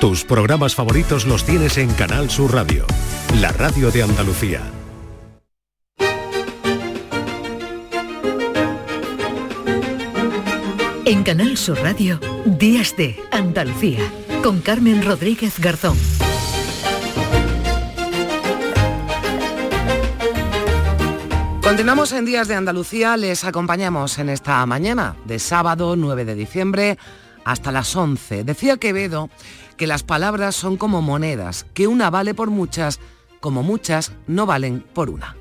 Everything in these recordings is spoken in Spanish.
Tus programas favoritos los tienes en Canal Sur Radio, la radio de Andalucía. En Canal Sur Radio, Días de Andalucía, con Carmen Rodríguez Garzón. Continuamos en Días de Andalucía, les acompañamos en esta mañana de sábado 9 de diciembre hasta las 11. Decía Quevedo que las palabras son como monedas, que una vale por muchas, como muchas no valen por una.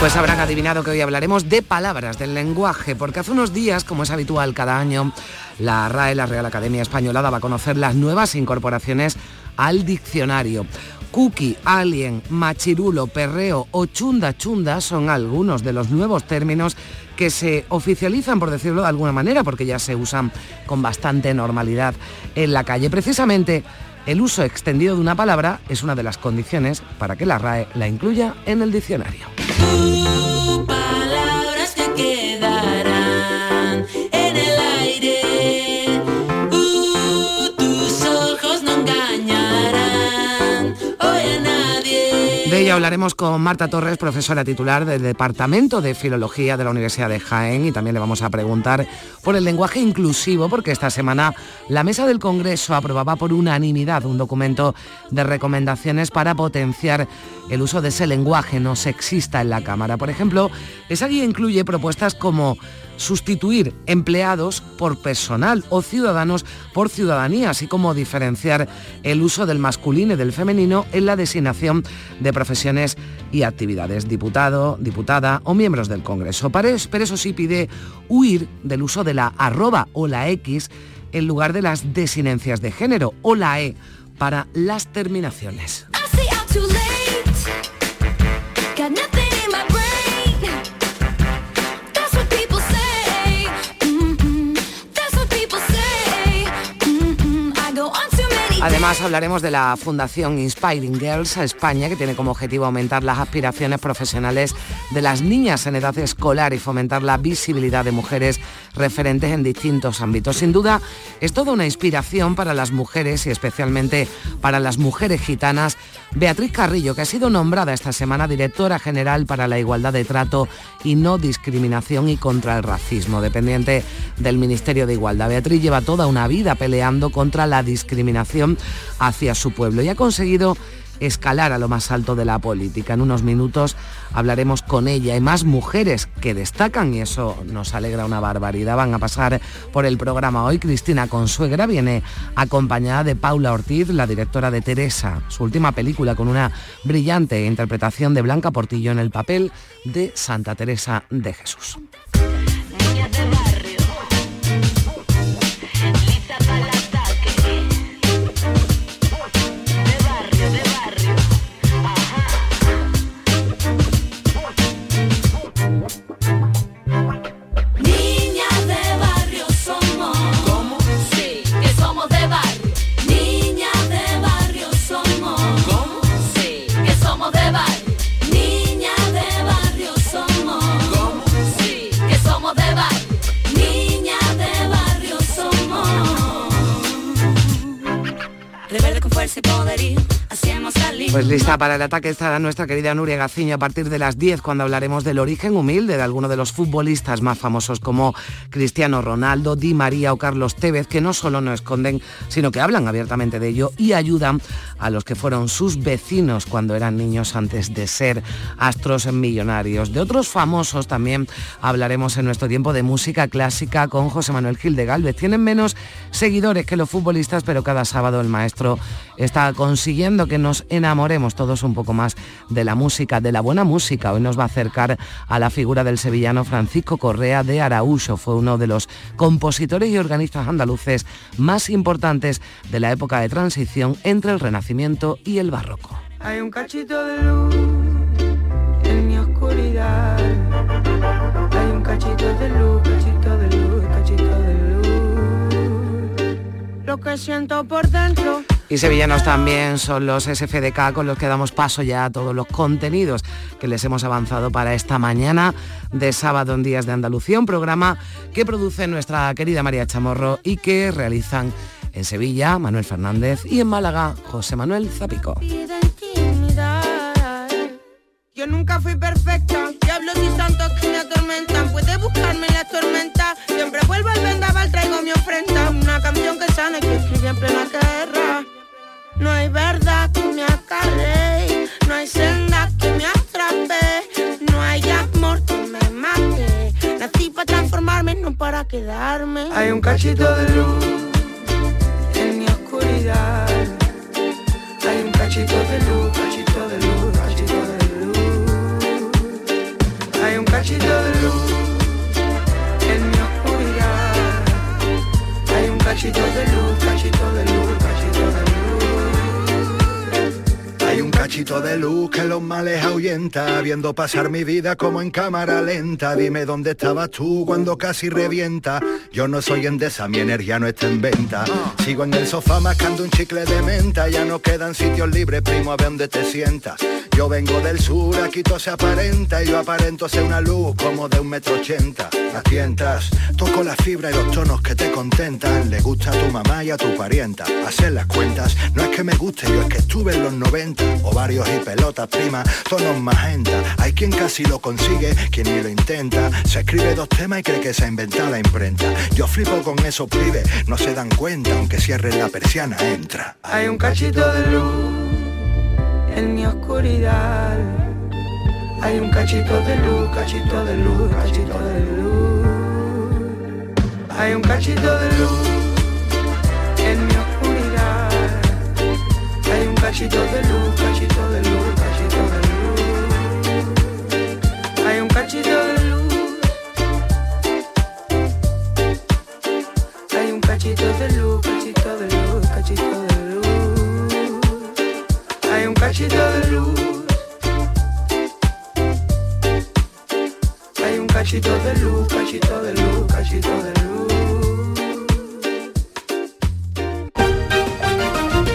Pues habrán adivinado que hoy hablaremos de palabras, del lenguaje, porque hace unos días, como es habitual cada año, la RAE, la Real Academia Española, daba a conocer las nuevas incorporaciones al diccionario. Cookie, alien, machirulo, perreo o chunda chunda son algunos de los nuevos términos que se oficializan, por decirlo el uso extendido de una palabra es una de las condiciones para que la RAE la incluya en el diccionario. Hablaremos con Marta Torres, profesora titular del Departamento de Filología de la Universidad de Jaén y también le vamos a preguntar por el lenguaje inclusivo porque esta semana la Mesa del Congreso aprobaba por unanimidad un documento de recomendaciones para potenciar el uso de ese lenguaje no sexista en la Cámara. Por ejemplo, esa guía incluye propuestas como sustituir empleados por personal o ciudadanos por ciudadanía, así como diferenciar el uso del masculino y del femenino en la designación de y actividades, diputado, diputada o miembros del Congreso. Pero eso sí pide huir del uso de la arroba o la X en lugar de las desinencias de género o la E para las terminaciones. Además hablaremos de la Fundación Inspiring Girls a España, que tiene como objetivo aumentar las aspiraciones profesionales de las niñas en edad escolar y fomentar la visibilidad de mujeres referentes en distintos ámbitos. Sin duda, es toda una inspiración para las mujeres y especialmente para las mujeres gitanas. Beatriz Carrillo, que ha sido nombrada esta semana directora general para la igualdad de trato y no discriminación y contra el racismo, dependiente del Ministerio de Igualdad. Beatriz lleva toda una vida peleando contra la discriminación hacia su pueblo y ha conseguido escalar a lo más alto de la política. En unos minutos hablaremos con ella y más mujeres que destacan y eso nos alegra una barbaridad. Van a pasar por el programa hoy. Cristina Consuegra viene acompañada de Paula Ortiz, la directora de Teresa, su última película con una brillante interpretación de Blanca Portillo en el papel de Santa Teresa de Jesús. Pues lista para el ataque estará nuestra querida Nuria Gaciño a partir de las 10 cuando hablaremos del origen humilde de algunos de los futbolistas más famosos como Cristiano Ronaldo, Di María o Carlos Tevez, que no solo no esconden, sino que hablan abiertamente de ello y ayudan a los que fueron sus vecinos cuando eran niños antes de ser astros millonarios. De otros famosos también hablaremos en nuestro tiempo de música clásica con José Manuel Gil de Galvez. Tienen menos seguidores que los futbolistas, pero cada sábado el maestro está consiguiendo que nos enamoremos todos un poco más de la música, de la buena música. Hoy nos va a acercar a la figura del sevillano Francisco Correa de Araújo. Fue uno de los compositores y organistas andaluces más importantes de la época de transición entre el Renacimiento y el Barroco. Hay un cachito de luz en mi oscuridad. Hay un cachito de luz, cachito de luz, cachito de luz. Lo que siento por dentro Y sevillanos también son los SFDK con los que damos paso ya a todos los contenidos que les hemos avanzado para esta mañana de sábado en Días de Andalucía, un programa que produce nuestra querida María Chamorro y que realizan en Sevilla Manuel Fernández y en Málaga José Manuel Zapico. Yo nunca fui perfecta, diablos y santos que me atormentan. Puedes buscarme en la tormenta, siempre vuelvo al vendaval, traigo mi ofrenda. Una canción que sana que escribí en plena guerra. No hay verdad que me acarre, no hay senda que me atrape, no hay amor que me mate. Nací para transformarme, no para quedarme. Hay un cachito de luz en mi oscuridad. Hay un cachito de luz, cachito de luz, cachito de luz. Hay un cachito de luz en mi oscuridad. Hay un cachito de luz, cachito de luz, cachito de luz. Cachito de luz que los males ahuyenta, viendo pasar mi vida como en cámara lenta. Dime dónde estabas tú cuando casi revienta. Yo no soy endesa, mi energía no está en venta. Sigo en el sofá mascando un chicle de menta, ya no quedan sitios libres, primo, a ver dónde te sientas. Yo vengo del sur, aquí todo se aparenta y yo aparento ser una luz como de un metro ochenta. Las tientas, toco la fibra y los tonos que te contentan. Le gusta a tu mamá y a tu parienta. Hacer las cuentas, no es que me guste, yo es que estuve en los 90. Ovarios y pelotas, prima, tonos magenta. Hay quien casi lo consigue, quien ni lo intenta. Se escribe dos temas y cree que se ha inventado la imprenta. Yo flipo con esos pibes, no se dan cuenta, aunque cierren la persiana, entra. Hay un cachito de luz en mi oscuridad. Hay un cachito de luz, cachito de luz, cachito de luz. Hay un cachito de luz cachito de luz, cachito de luz, cachito de luz. Hay un cachito de luz. Hay un cachito de luz, cachito de luz, cachito de luz. Hay un cachito de luz. Hay un cachito de luz, cachito de luz, cachito de luz.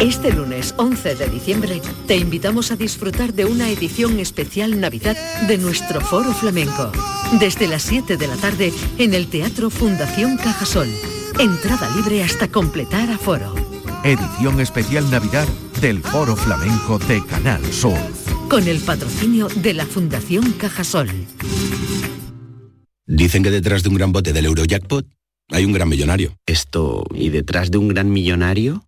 Este lunes 11 de diciembre te invitamos a disfrutar de una edición especial Navidad de nuestro Foro Flamenco. Desde las 7 de la tarde en el Teatro Fundación Cajasol. Entrada libre hasta completar aforo. Edición especial Navidad del Foro Flamenco de Canal Sur. Con el patrocinio de la Fundación Cajasol. Dicen que detrás de un gran bote del Eurojackpot hay un gran millonario. Esto, ¿y detrás de un gran millonario?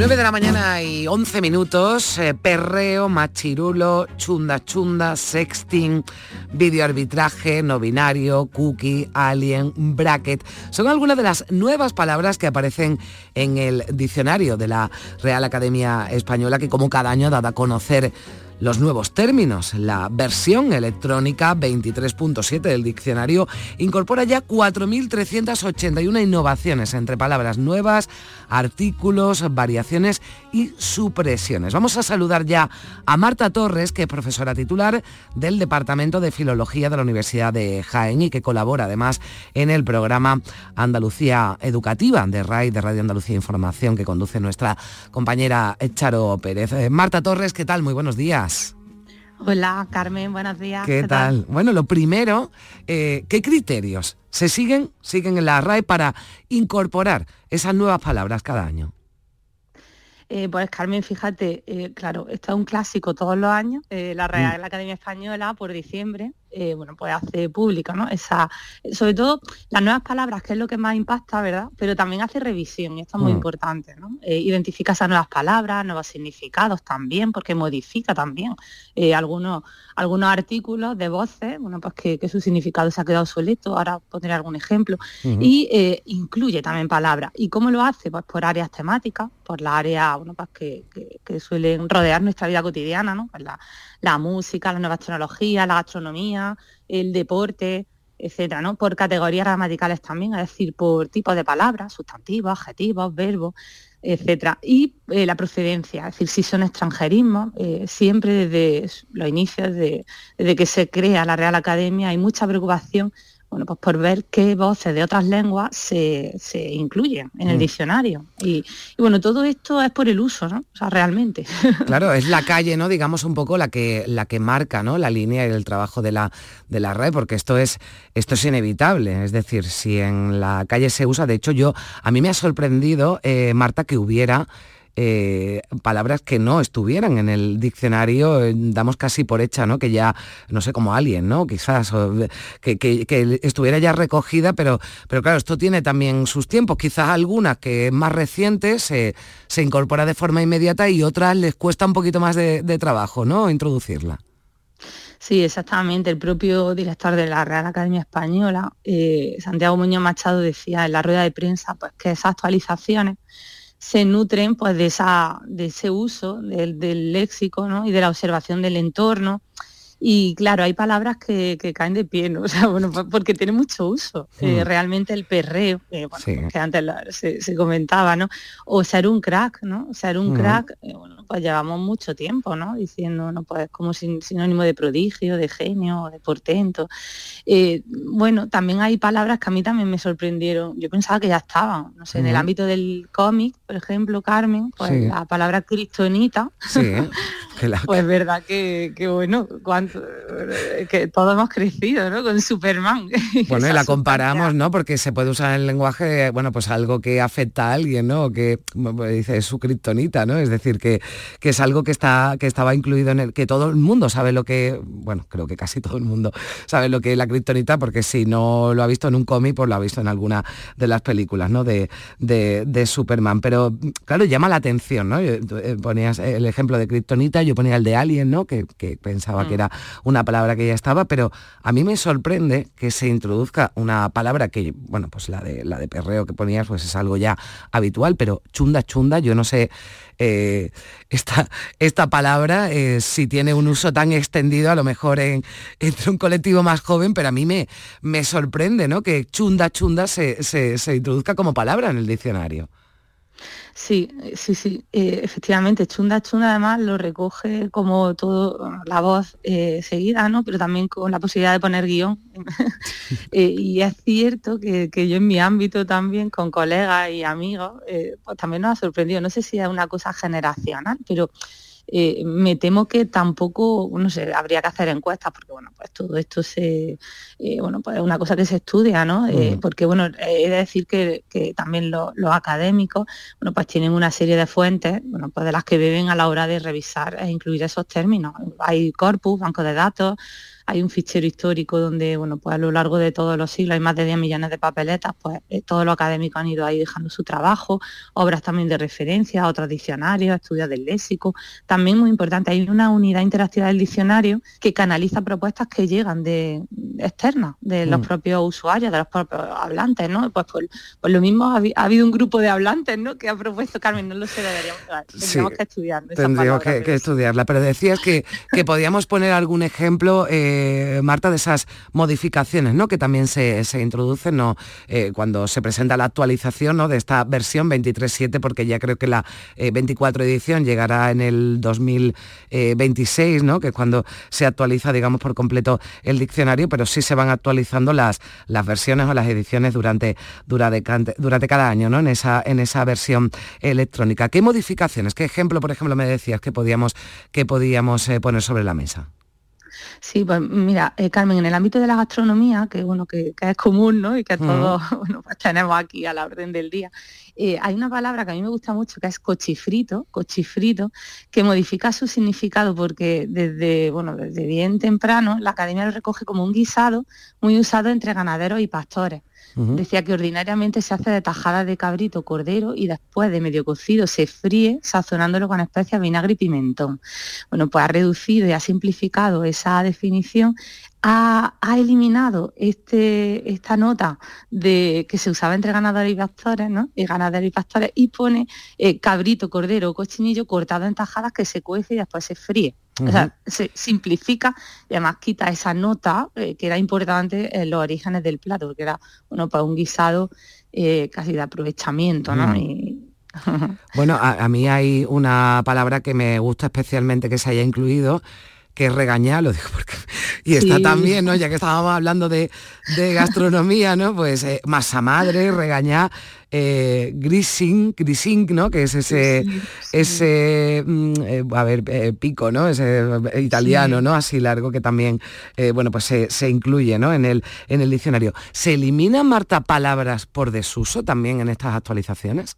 9 de la mañana y 11 minutos, eh, perreo, machirulo, chunda chunda, sexting, videoarbitraje, no binario, cookie, alien, bracket. Son algunas de las nuevas palabras que aparecen en el diccionario de la Real Academia Española que como cada año da a conocer los nuevos términos. La versión electrónica 23.7 del diccionario incorpora ya 4.381 innovaciones entre palabras nuevas, artículos, variaciones y supresiones. Vamos a saludar ya a Marta Torres, que es profesora titular del Departamento de Filología de la Universidad de Jaén y que colabora además en el programa Andalucía Educativa de RAI, de Radio Andalucía Información, que conduce nuestra compañera Charo Pérez. Eh, Marta Torres, ¿qué tal? Muy buenos días. Hola, Carmen, buenos días. ¿Qué, tal? Bueno, lo primero, eh, ¿qué criterios se siguen, siguen en la RAE para incorporar esas nuevas palabras cada año? Eh, pues Carmen, fíjate, eh, claro, esto es un clásico todos los años, eh, la Real Academia Española por diciembre, eh, bueno, pues hace pública, ¿no? Esa, sobre todo las nuevas palabras, que es lo que más impacta, ¿verdad? Pero también hace revisión, y esto es muy Mm. importante, ¿no? Eh, identifica esas nuevas palabras, nuevos significados también, porque modifica también eh, algunos, algunos artículos de voces, bueno, pues que, que su significado se ha quedado obsoleto, ahora pondré algún ejemplo, y incluye también palabras. ¿Y cómo lo hace? Pues por áreas temáticas, por las áreas bueno, pues que, que- que suelen rodear nuestra vida cotidiana, ¿no? Pues la, la música, las nuevas tecnologías, la gastronomía, el deporte, etcétera, ¿no? Por categorías gramaticales también, es decir, por tipos de palabras, sustantivos, adjetivos, verbos, etcétera. Y eh, la procedencia, es decir, si son extranjerismos, eh, siempre desde los inicios, de- desde que se crea la Real Academia, hay mucha preocupación bueno, pues por ver qué voces de otras lenguas se, se incluyen en el Mm. diccionario. Y, y bueno, todo esto es por el uso, ¿no? O sea, realmente. Claro, es la calle, ¿no? Digamos un poco la que, la que marca, ¿no? La línea y el trabajo de la, de la red, porque esto es, esto es inevitable. Es decir, si en la calle se usa, de hecho, yo, a mí me ha sorprendido, eh, Marta, que hubiera eh, palabras que no estuvieran en el diccionario, eh, damos casi por hecha, ¿no? Que ya, no sé, como alguien, ¿no? Quizás, que, que- estuviera ya recogida, pero, pero claro, esto tiene también sus tiempos. Quizás algunas que más recientes se, incorpora de forma inmediata y otras les cuesta un poquito más de, de trabajo, ¿no? Introducirla. Sí, exactamente. El propio director de la Real Academia Española, eh, Santiago Muñoz Machado, decía en la rueda de prensa pues, que esas actualizaciones se nutren pues, de, esa, de ese uso del, léxico y de la observación del entorno. Y claro, hay palabras que, que caen de pie, ¿no? O sea, bueno, porque tiene mucho uso. Eh, Mm. realmente el perreo, eh, bueno, Sí. que antes la- se, se comentaba, ¿no? O ser un crack, ¿no? Ser un Ujú. crack, eh, bueno, pues llevamos mucho tiempo, ¿no? Diciendo, ¿no? Pues como sin- sinónimo de prodigio, de genio, de portento. Bueno, también hay palabras que a mí también me sorprendieron. Yo pensaba que ya estaban, no sé, en el ámbito del cómic, por ejemplo, Carmen, pues Sí. la palabra cristonita, Sí, pues verdad que, que bueno, cuánto, que todos hemos crecido, ¿no? Con Superman. Bueno, y la comparamos, ¿no? Porque se puede usar en el lenguaje, bueno, pues algo que afecta a alguien, ¿no? Que pues dice es su kriptonita, ¿no? Es decir, que, que es algo que está que estaba incluido en el que todo el mundo sabe lo que, bueno, creo que casi todo el mundo sabe lo que es la kriptonita, porque si no lo ha visto en un cómic, pues lo ha visto en alguna de las películas, ¿no? De, de, de Superman. Pero claro, llama la atención, ¿no? Eh, Ponías el ejemplo de kriptonita, yo ponía el de alien, ¿no? Que, que pensaba que era una palabra que ya estaba, pero a mí me sorprende que se introduzca una palabra que, bueno, pues la de la de perreo que ponías, pues es algo ya habitual, pero chunda chunda, yo no sé eh, esta, esta palabra eh, si tiene un uso tan extendido, a lo mejor en, entre un colectivo más joven, pero a mí me, me sorprende, ¿no? Que chunda chunda se, se- se introduzca como palabra en el diccionario. Sí, eh, sí, sí, eh, efectivamente, Chunda Chunda además lo recoge como todo, la voz eh, seguida, ¿no? Pero también con la posibilidad de poner guion. y es cierto que, yo en mi ámbito también, con colegas y amigos, pues también nos ha sorprendido. No sé si es una cosa generacional, pero eh, me temo que tampoco, no sé, habría que hacer encuestas, porque bueno, pues todo esto se, eh, bueno, pues es una cosa que se estudia, ¿no? Eh, porque bueno, he de decir que, también los académicos, bueno, pues tienen una serie de fuentes, bueno, pues de las que beben a la hora de revisar e incluir esos términos. Hay corpus, bancos de datos, hay un fichero histórico donde, bueno, pues a lo largo de todos los siglos hay más de 10 millones de papeletas, pues eh, todos los académicos han ido ahí dejando su trabajo, obras también de referencia, otros diccionarios, estudios del léxico. También muy importante, hay una unidad interactiva del diccionario que canaliza propuestas que llegan de externas, de los mm. propios usuarios, de los propios hablantes, ¿no? Pues por, lo mismo ha, habido un grupo de hablantes, ¿no? Que ha propuesto, Carmen, no lo sé, deberíamos, tendríamos que estudiar. Tendríamos que, estudiarla, pero decías que, que podíamos poner algún ejemplo. Eh, eh, Marta, de esas modificaciones ¿no? que también se, introducen ¿no? Eh, cuando se presenta la actualización ¿no? de esta versión 23.7, porque ya creo que la 24 eh, edición llegará en el 2026, ¿no? que es cuando se actualiza, digamos, por completo el diccionario, pero sí se van actualizando las, las versiones o las ediciones durante, durante, durante cada año ¿no? en, esa, en esa versión electrónica. ¿Qué modificaciones, qué ejemplo, por ejemplo, me decías que podíamos, que podíamos poner sobre la mesa? Sí, pues mira, eh, Carmen, en el ámbito de la gastronomía, que bueno, que, es común, ¿no? Y que todos bueno, pues tenemos aquí a la orden del día, eh, hay una palabra que a mí me gusta mucho, que es cochifrito, cochifrito, que modifica su significado porque desde, bueno, desde bien temprano la academia lo recoge como un guisado muy usado entre ganaderos y pastores. Decía que ordinariamente se hace de tajada de cabrito, cordero y después de medio cocido se fríe sazonándolo con especias vinagre y pimentón. Bueno, pues ha reducido y ha simplificado esa definición ha, eliminado este, esta nota de que se usaba entre ganadores y pastores, ¿no? Y ganaderos y pastores, y pone eh, cabrito, cordero o cochinillo cortado en tajadas que se cuece y después se fríe. O sea, se simplifica y además quita esa nota eh, que era importante en los orígenes del plato, que era bueno, pues un guisado eh, casi de aprovechamiento, ¿no? bueno, a, mí hay una palabra que me gusta especialmente que se haya incluido, que regañar, lo digo porque... Y está también, ¿no? Ya que estábamos hablando de, gastronomía, ¿no? Pues eh, masa madre, regañar, eh, grising, grising, ¿no? Que es ese, ese mm, eh, a ver, eh, pico, ¿no? Ese italiano, ¿no? Así largo que también, bueno, pues se, se, incluye, ¿no? En el, en el diccionario. ¿Se eliminan, Marta, palabras por desuso también en estas actualizaciones?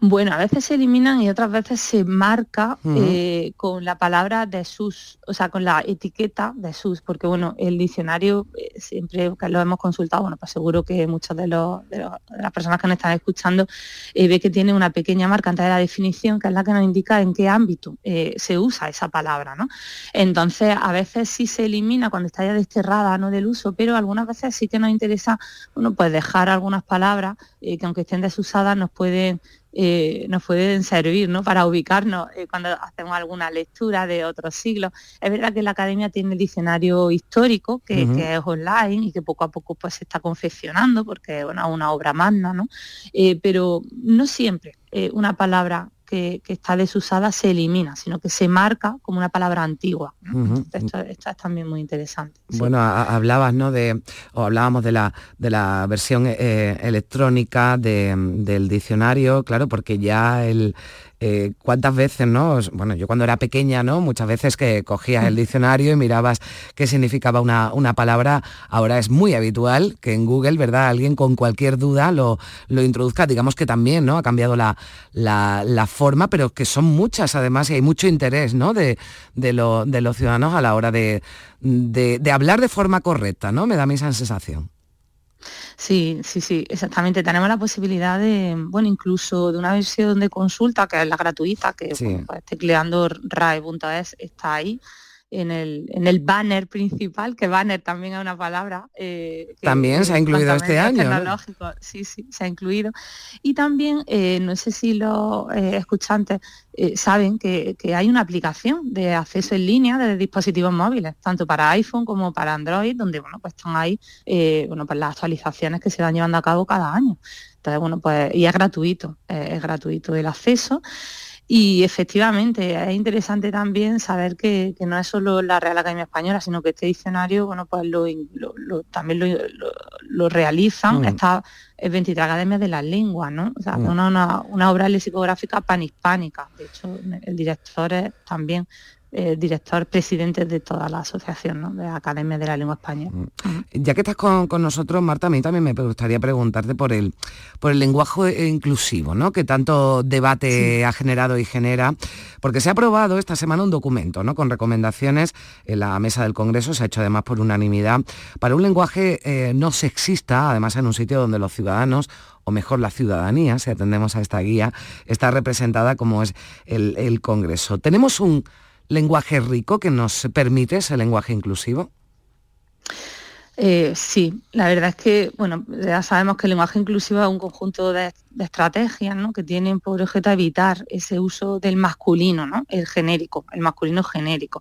Bueno, a veces se eliminan y otras veces se marca eh, con la palabra de sus, o sea, con la etiqueta de sus, porque bueno, el diccionario eh, siempre que lo hemos consultado, bueno, pues seguro que muchas de, las personas que nos están escuchando eh, ve que tiene una pequeña marca antes de la definición, que es la que nos indica en qué ámbito se usa esa palabra, ¿no? Entonces, a veces sí se elimina cuando está ya desterrada ¿no? del uso, pero algunas veces sí que nos interesa, bueno, pues dejar algunas palabras que aunque estén desusadas nos pueden eh, nos pueden servir ¿no? para ubicarnos eh, cuando hacemos alguna lectura de otros siglos. Es verdad que la academia tiene el diccionario histórico, que, es online y que poco a poco pues, se está confeccionando, porque es una obra magna, ¿no? Eh, pero no siempre una palabra que, está desusada se elimina, sino que se marca como una palabra antigua. esto, es también muy interesante. Bueno, hablabas, ¿no? De, o hablábamos de la, de la versión eh, electrónica del diccionario, claro, porque ya el, eh, cuántas veces, ¿no? Bueno, yo cuando era pequeña, ¿no? Muchas veces que cogías el diccionario y mirabas qué significaba una, una palabra, ahora es muy habitual que en Google, ¿verdad? Alguien con cualquier duda lo, lo introduzca, digamos que también, ¿no? Ha cambiado la, la, forma, pero que son muchas además y hay mucho interés, ¿no? De, de, de los ciudadanos a la hora de, de, de hablar de forma correcta, ¿no? Me da mi esa sensación. Sí, sí, sí, exactamente. Tenemos la posibilidad de, bueno, incluso de una versión de consulta, que es la gratuita, que pues, tecleando rae.es está ahí. En el, en el banner principal, que banner también es una palabra. eh, que- También se ha incluido este año, ¿no? tecnológico, Sí, sí, se ha incluido. Y también, eh, no sé si los eh, escuchantes saben que, que hay una aplicación de acceso en línea de dispositivos móviles, tanto para iPhone como para Android, donde bueno, pues están ahí bueno, pues las actualizaciones que se van llevando a cabo cada año. Entonces, bueno, pues, y es gratuito, es gratuito el acceso. Y efectivamente es interesante también saber que, que no es solo la Real Academia Española, sino que este diccionario, bueno, pues lo, in- lo- lo- también lo, lo- realizan Mm. estas 23 academias de las lenguas, ¿no? O sea, Mm. una, una, una obra lexicográfica panhispánica. De hecho, el director es también eh, director presidente de toda la asociación, ¿no? De Academia de la Lengua Española. Ya que estás con, con nosotros, Marta, a mí también me gustaría preguntarte por el, por el lenguaje inclusivo, ¿no? Que tanto debate ha generado y genera, porque se ha aprobado esta semana un documento, ¿no? Con recomendaciones en la mesa del Congreso, se ha hecho además por unanimidad, para un lenguaje eh, no sexista, además en un sitio donde los ciudadanos o mejor la ciudadanía, si atendemos a esta guía, está representada como es el, el Congreso. Tenemos un lenguaje rico que nos permite ese lenguaje inclusivo. Eh, sí, la verdad es que, bueno, ya sabemos que el lenguaje inclusivo es un conjunto de, de estrategias ¿no? que tienen por objeto evitar ese uso del masculino, ¿no? el genérico, el masculino genérico.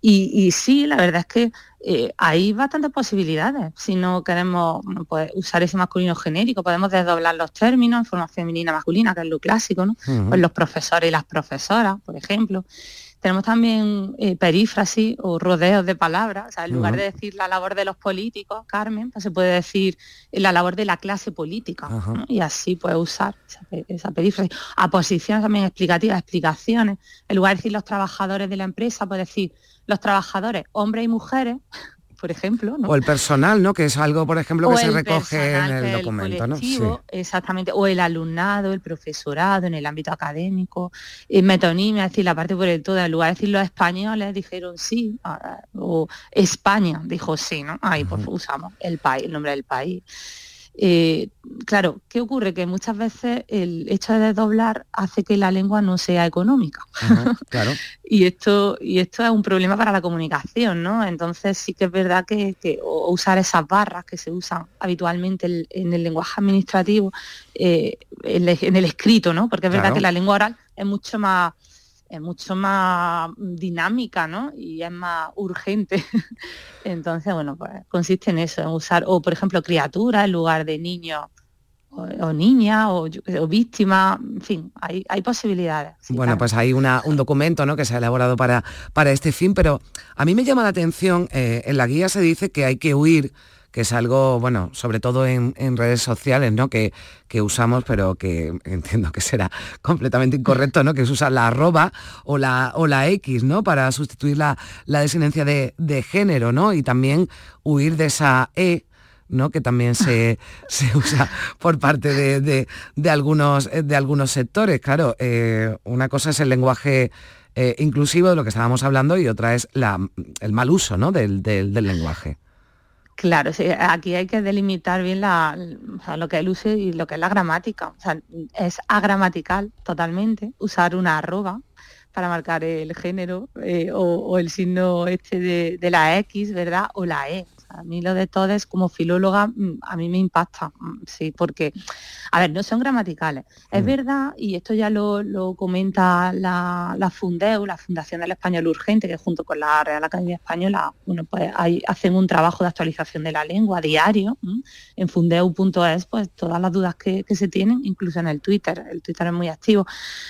Y, y sí, la verdad es que eh, hay bastantes posibilidades. Si no queremos bueno, pues, usar ese masculino genérico, podemos desdoblar los términos en forma femenina masculina, que es lo clásico, ¿no? Pues los profesores y las profesoras, por ejemplo. Tenemos también eh, perífrasis o rodeos de palabras. O sea, en lugar de decir la labor de los políticos, Carmen, pues se puede decir eh, la labor de la clase política. Y así puede usar esa, esa perífrasis. Aposiciones también explicativas, explicaciones. En lugar de decir los trabajadores de la empresa, puede decir los trabajadores, hombres y mujeres, por ejemplo. ¿no? O el personal, ¿no? Que es algo, por ejemplo, que se recoge en el documento, ¿no? Sí. Exactamente, o el alumnado, el profesorado en el ámbito académico, en metonimia, es decir, la parte por el todo, en lugar de decir los españoles dijeron sí, o España dijo sí, ¿no? Ahí pues usamos el país, el nombre del país. Eh, claro, ¿qué ocurre? Que muchas veces el hecho de desdoblar hace que la lengua no sea económica. Ajá, claro. Y esto, y esto es un problema para la comunicación, ¿no? Entonces sí que es verdad que, que- o usar esas barras que se usan habitualmente en el lenguaje administrativo, eh, en, el, en el escrito, ¿no? Porque es verdad Claro. que la lengua oral es mucho más es mucho más dinámica, ¿no? Y es más urgente. Entonces, bueno, pues consiste en eso, en usar, o por ejemplo, criatura en lugar de niño o, o niña o, o víctima, en fin, hay, hay posibilidades. sí, bueno, claro. pues hay una- un documento ¿no? que se ha elaborado para, para este fin, pero a mí me llama la atención, eh, en la guía se dice que hay que huir, que es algo, bueno, sobre todo en, en redes sociales, ¿no? Que, que usamos, pero que entiendo que será completamente incorrecto, ¿no? Que se usa la arroba o la, o la X, ¿no? Para sustituir la, la designancia de, de género, ¿no? Y también huir de esa E ¿no? que también se, se usa por parte de, de- algunos, de algunos sectores. Claro, eh, una cosa es el lenguaje eh, inclusivo de lo que estábamos hablando y otra es la, el mal uso ¿no? del- del lenguaje. Claro, sí, aquí hay que delimitar bien lo que es el y lo que es la gramática. O sea, es agramatical totalmente usar una arroba para marcar el género eh, o, o el signo este de, de la X, ¿verdad? O la E. A mí lo de todes como filóloga mm, a mí me impacta, mm, sí, porque, a ver, no son gramaticales. Es Mm. verdad, y esto ya lo, lo comenta la, la Fundeu, la Fundación del Español Urgente, que junto con la Real Academia Española, bueno, pues hay, hacen un trabajo de actualización de la lengua diario. ¿m? En fundeu.es, pues todas las dudas que, que se tienen, incluso en el Twitter, el Twitter es muy activo.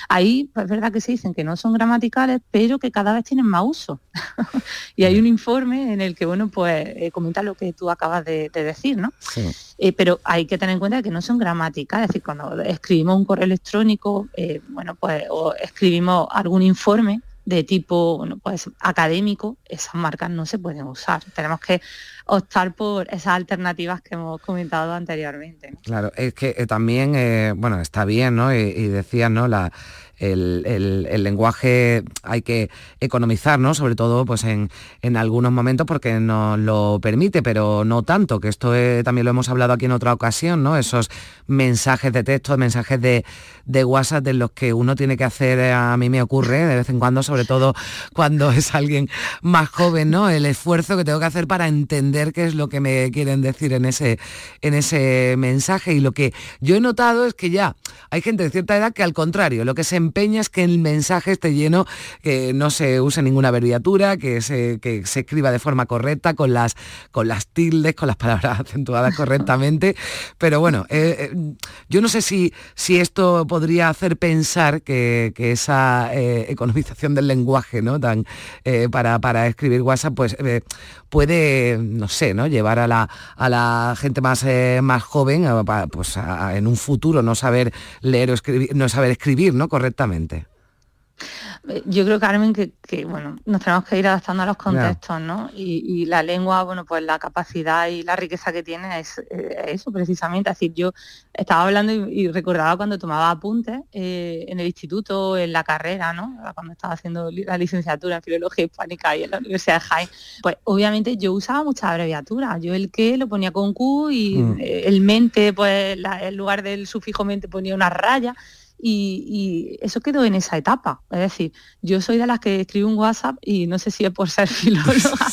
Ahí, pues es verdad que se dicen que no son gramaticales, pero que cada vez tienen más uso. y hay un informe en el que, bueno, pues eh, lo que tú acabas de, de decir, ¿no? Eh, pero hay que tener en cuenta que no son gramáticas, es decir, cuando escribimos un correo electrónico, eh, bueno, pues o escribimos algún informe de tipo, bueno, pues académico, esas marcas no se pueden usar. Tenemos que optar por esas alternativas que hemos comentado anteriormente. Claro, es que eh, también, eh, bueno, está bien, ¿no? Y, y decías, ¿no? La, el, lenguaje hay que economizar, ¿no? Sobre todo pues en, algunos momentos porque nos lo permite, pero no tanto, que esto también lo hemos hablado aquí en otra ocasión, ¿no? Esos mensajes de texto, mensajes de, de WhatsApp de los que uno tiene que hacer, eh, a mí me ocurre de vez en cuando, sobre todo cuando es alguien más joven, ¿no? El esfuerzo que tengo que hacer para entender qué es lo que me quieren decir en ese, en ese mensaje. Y lo que yo he notado es que ya hay gente de cierta edad que al contrario, lo que se empeña es que el mensaje esté lleno, que no se use ninguna abreviatura, que se, que se escriba de forma correcta, con las, con las tildes, con las palabras acentuadas correctamente. Pero bueno, eh, eh, yo no sé si, si esto podría hacer pensar que, esa eh, economización del lenguaje ¿no? Tan, para, para, escribir WhatsApp pues, puede, sé, ¿no? llevar a la, a la gente más, más joven pues, en un futuro no saber leer o escribir, no saber escribir ¿no? correctamente. Eh, yo creo, Carmen, que, bueno, nos tenemos que ir adaptando a los contextos, ¿no? Y, la lengua, bueno, pues la capacidad y la riqueza que tiene es eh, eso precisamente. Es decir, yo estaba hablando y, recordaba cuando tomaba apuntes eh, en el instituto, en la carrera, ¿no? Cuando estaba haciendo la licenciatura en Filología Hispánica y en la Universidad de Jaén, pues obviamente yo usaba muchas abreviaturas. Yo el que lo ponía con Q y mm. el mente, pues en lugar del sufijo mente ponía una raya y, eso quedó en esa etapa. Es decir, yo soy de las que escribo un WhatsApp y no sé si es por ser filóloga,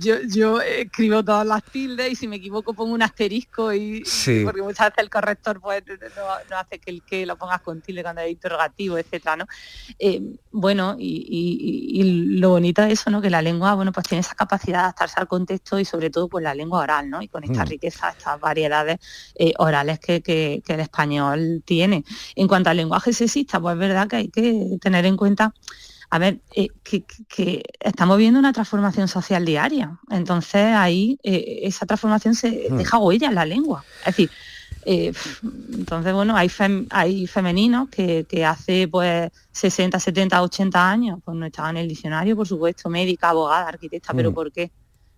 yo, yo escribo todas las tildes y si me equivoco pongo un asterisco y porque muchas veces el corrector pues, no, hace que el que lo pongas con tilde cuando hay interrogativo, etcétera, ¿no? Eh, bueno, y, lo bonito es eso, ¿no? Que la lengua, bueno, pues tiene esa capacidad de adaptarse al contexto y sobre todo pues la lengua oral, ¿no? Y con esta mm. riqueza, estas variedades eh, orales que, que, el español tiene. En cuanto a lenguaje sexista, pues es verdad que hay que tener en cuenta a ver, eh, que, estamos viendo una transformación social diaria. Entonces ahí eh, esa transformación se hmm. deja huella en la lengua. Es decir, eh, entonces bueno, hay, hay femeninos que, hace pues 60, 70, 80 años pues no estaban en el diccionario, por supuesto, médica, abogada, arquitecta, pero hmm. ¿por qué?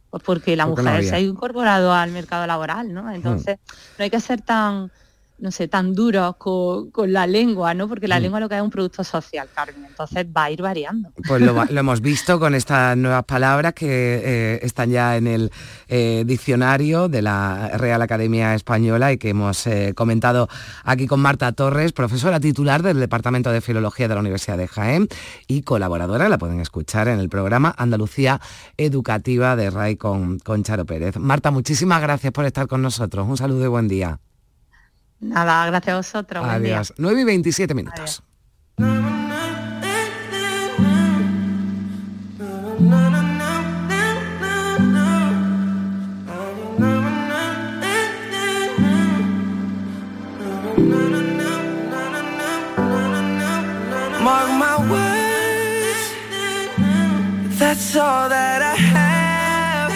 Pues porque la mujer se ha incorporado al mercado laboral, ¿no? Hmm. Entonces no hay que ser tan no sé, tan duros con, la lengua, ¿no? Porque la mm. lengua lo que es un producto social, Carmen, entonces va a ir variando. Pues lo, hemos visto con estas nuevas palabras que eh, están ya en el eh, diccionario de la Real Academia Española y que hemos eh, comentado aquí con Marta Torres, profesora titular del Departamento de Filología de la Universidad de Jaén y colaboradora, la pueden escuchar en el programa Andalucía Educativa de RAI con, con Charo Pérez. Marta, muchísimas gracias por estar con nosotros. Un saludo y buen día. Nada, gracias a vosotros. Adiós. 9 y 27 minutos. Mark my words, that's all that I have.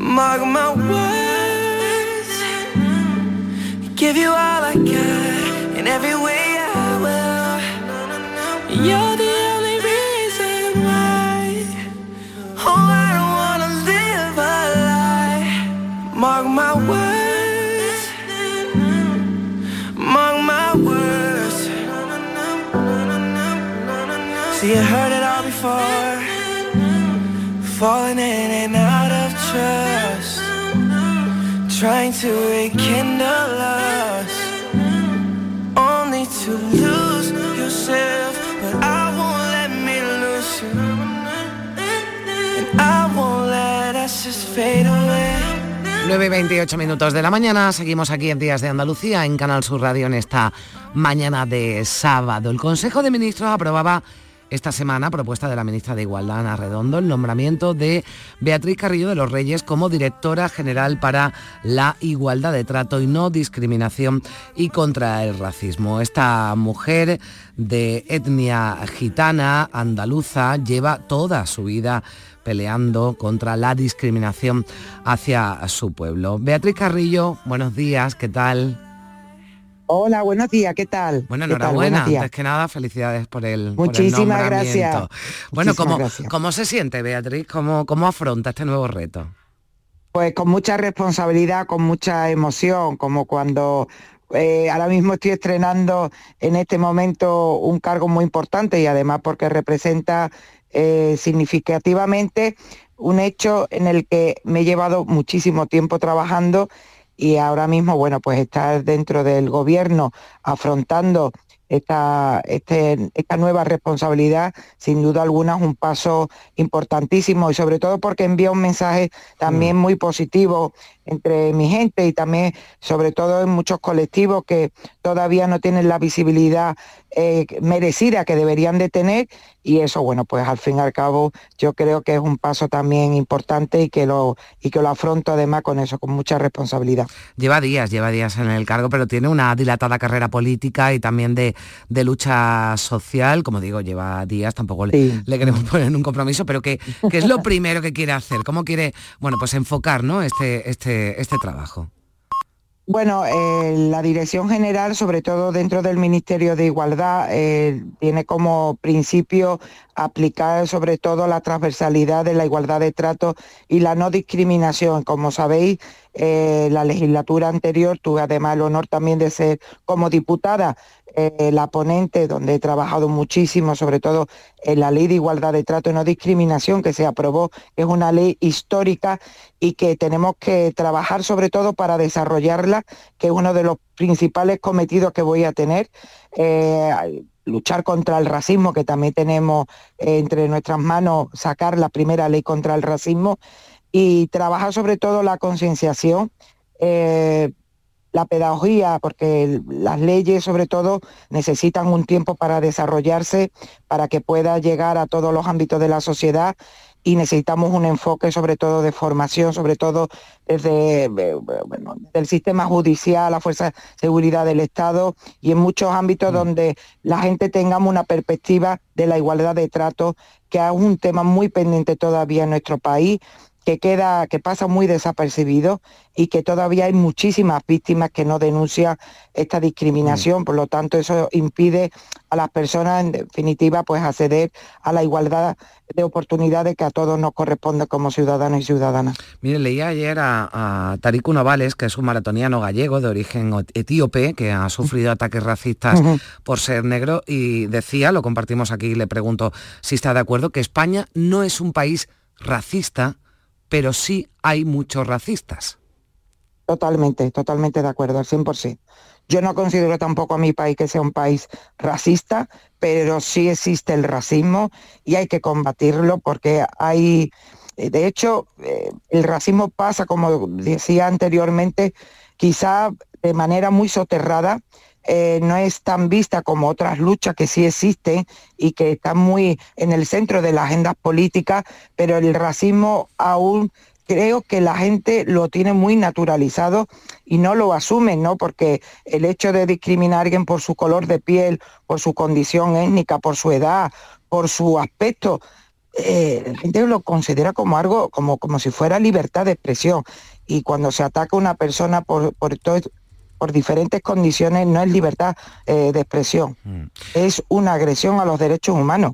Mark my words. Give you all I got in every way I will. You're the only reason why. Oh, I don't wanna live a lie. Mark my words. Mark my words. See, you heard it all before. Falling in and out of trust trying to rekindle us. Only to lose yourself But I won't let me lose you. And I won't let us just fade away. 9 y 28 minutos de la mañana, seguimos aquí en Días de Andalucía, en Canal Sur Radio, en esta mañana de sábado. El Consejo de Ministros aprobaba esta semana, propuesta de la ministra de Igualdad, Ana Redondo, el nombramiento de Beatriz Carrillo de los Reyes como directora general para la igualdad de trato y no discriminación y contra el racismo. Esta mujer de etnia gitana, andaluza, lleva toda su vida peleando contra la discriminación hacia su pueblo. Beatriz Carrillo, buenos días, ¿qué tal? Hola, buenos días, ¿qué tal? Bueno, enhorabuena, antes que nada, felicidades por el, Muchísimas gracias. Bueno, ¿cómo, ¿cómo se siente, Beatriz? ¿Cómo, ¿Cómo afronta este nuevo reto? Pues con mucha responsabilidad, con mucha emoción, como cuando eh, ahora mismo estoy estrenando en este momento un cargo muy importante y además porque representa eh, significativamente un hecho en el que me he llevado muchísimo tiempo trabajando y ahora mismo, bueno, pues estar dentro del gobierno afrontando esta, este, esta nueva responsabilidad, sin duda alguna, es un paso importantísimo y sobre todo porque envía un mensaje también muy positivo entre mi gente y también, sobre todo, en muchos colectivos que todavía no tienen la visibilidad eh, merecida que deberían de tener y eso, bueno, pues al fin y al cabo yo creo que es un paso también importante y que lo, y que lo afronto además con eso, con mucha responsabilidad. Lleva días, lleva días en el cargo, pero tiene una dilatada carrera política y también de, lucha social, como digo, lleva días, tampoco le, queremos poner un compromiso, pero ¿qué, ¿qué, es lo primero que quiere hacer? ¿Cómo quiere, bueno, pues enfocar ¿no? este, este, este trabajo? Bueno, eh, la Dirección General, sobre todo dentro del Ministerio de Igualdad, eh, tiene como principio aplicar sobre todo la transversalidad de la igualdad de trato y la no discriminación. Como sabéis, eh, la legislatura anterior tuve además el honor también de ser como diputada eh, la ponente, donde he trabajado muchísimo, sobre todo en la ley de igualdad de trato y no discriminación que se aprobó, que es una ley histórica y que tenemos que trabajar sobre todo para desarrollarla, que es uno de los principales cometidos que voy a tener. Eh, luchar contra el racismo, que también tenemos eh, entre nuestras manos sacar la primera ley contra el racismo y trabajar sobre todo la concienciación la pedagogía, porque las leyes sobre todo necesitan un tiempo para desarrollarse, para que pueda llegar a todos los ámbitos de la sociedad y necesitamos un enfoque sobre todo de formación, sobre todo desde eh, el sistema judicial, la fuerza de seguridad del Estado y en muchos ámbitos mm. donde la gente tengamos una perspectiva de la igualdad de trato, que es un tema muy pendiente todavía en nuestro país que queda, que pasa muy desapercibido y que todavía hay muchísimas víctimas que no denuncian esta discriminación, mm. por lo tanto eso impide a las personas en definitiva pues acceder a la igualdad de oportunidades que a todos nos corresponde como ciudadanos y ciudadanas. Mire, leí ayer a, a Tariku Navales, que es un maratoniano gallego de origen etíope, que ha sufrido ataques racistas por ser negro, y decía, lo compartimos aquí, le pregunto si está de acuerdo, que España no es un país racista, pero sí hay muchos racistas. Totalmente, totalmente de acuerdo, al 100%. Yo no considero tampoco a mi país que sea un país racista, pero sí existe el racismo y hay que combatirlo porque hay, de hecho, eh, el racismo pasa, como decía anteriormente, quizá de manera muy soterrada eh, no es tan vista como otras luchas que sí existen y que están muy en el centro de las agendas políticas, pero el racismo aún creo que la gente lo tiene muy naturalizado y no lo asumen, ¿no? Porque el hecho de discriminar a alguien por su color de piel, por su condición étnica, por su edad, por su aspecto, eh, la gente lo considera como algo, como, como si fuera libertad de expresión. Y cuando se ataca a una persona por, por todo por diferentes condiciones no es libertad eh, de expresión, mm. es una agresión a los derechos humanos.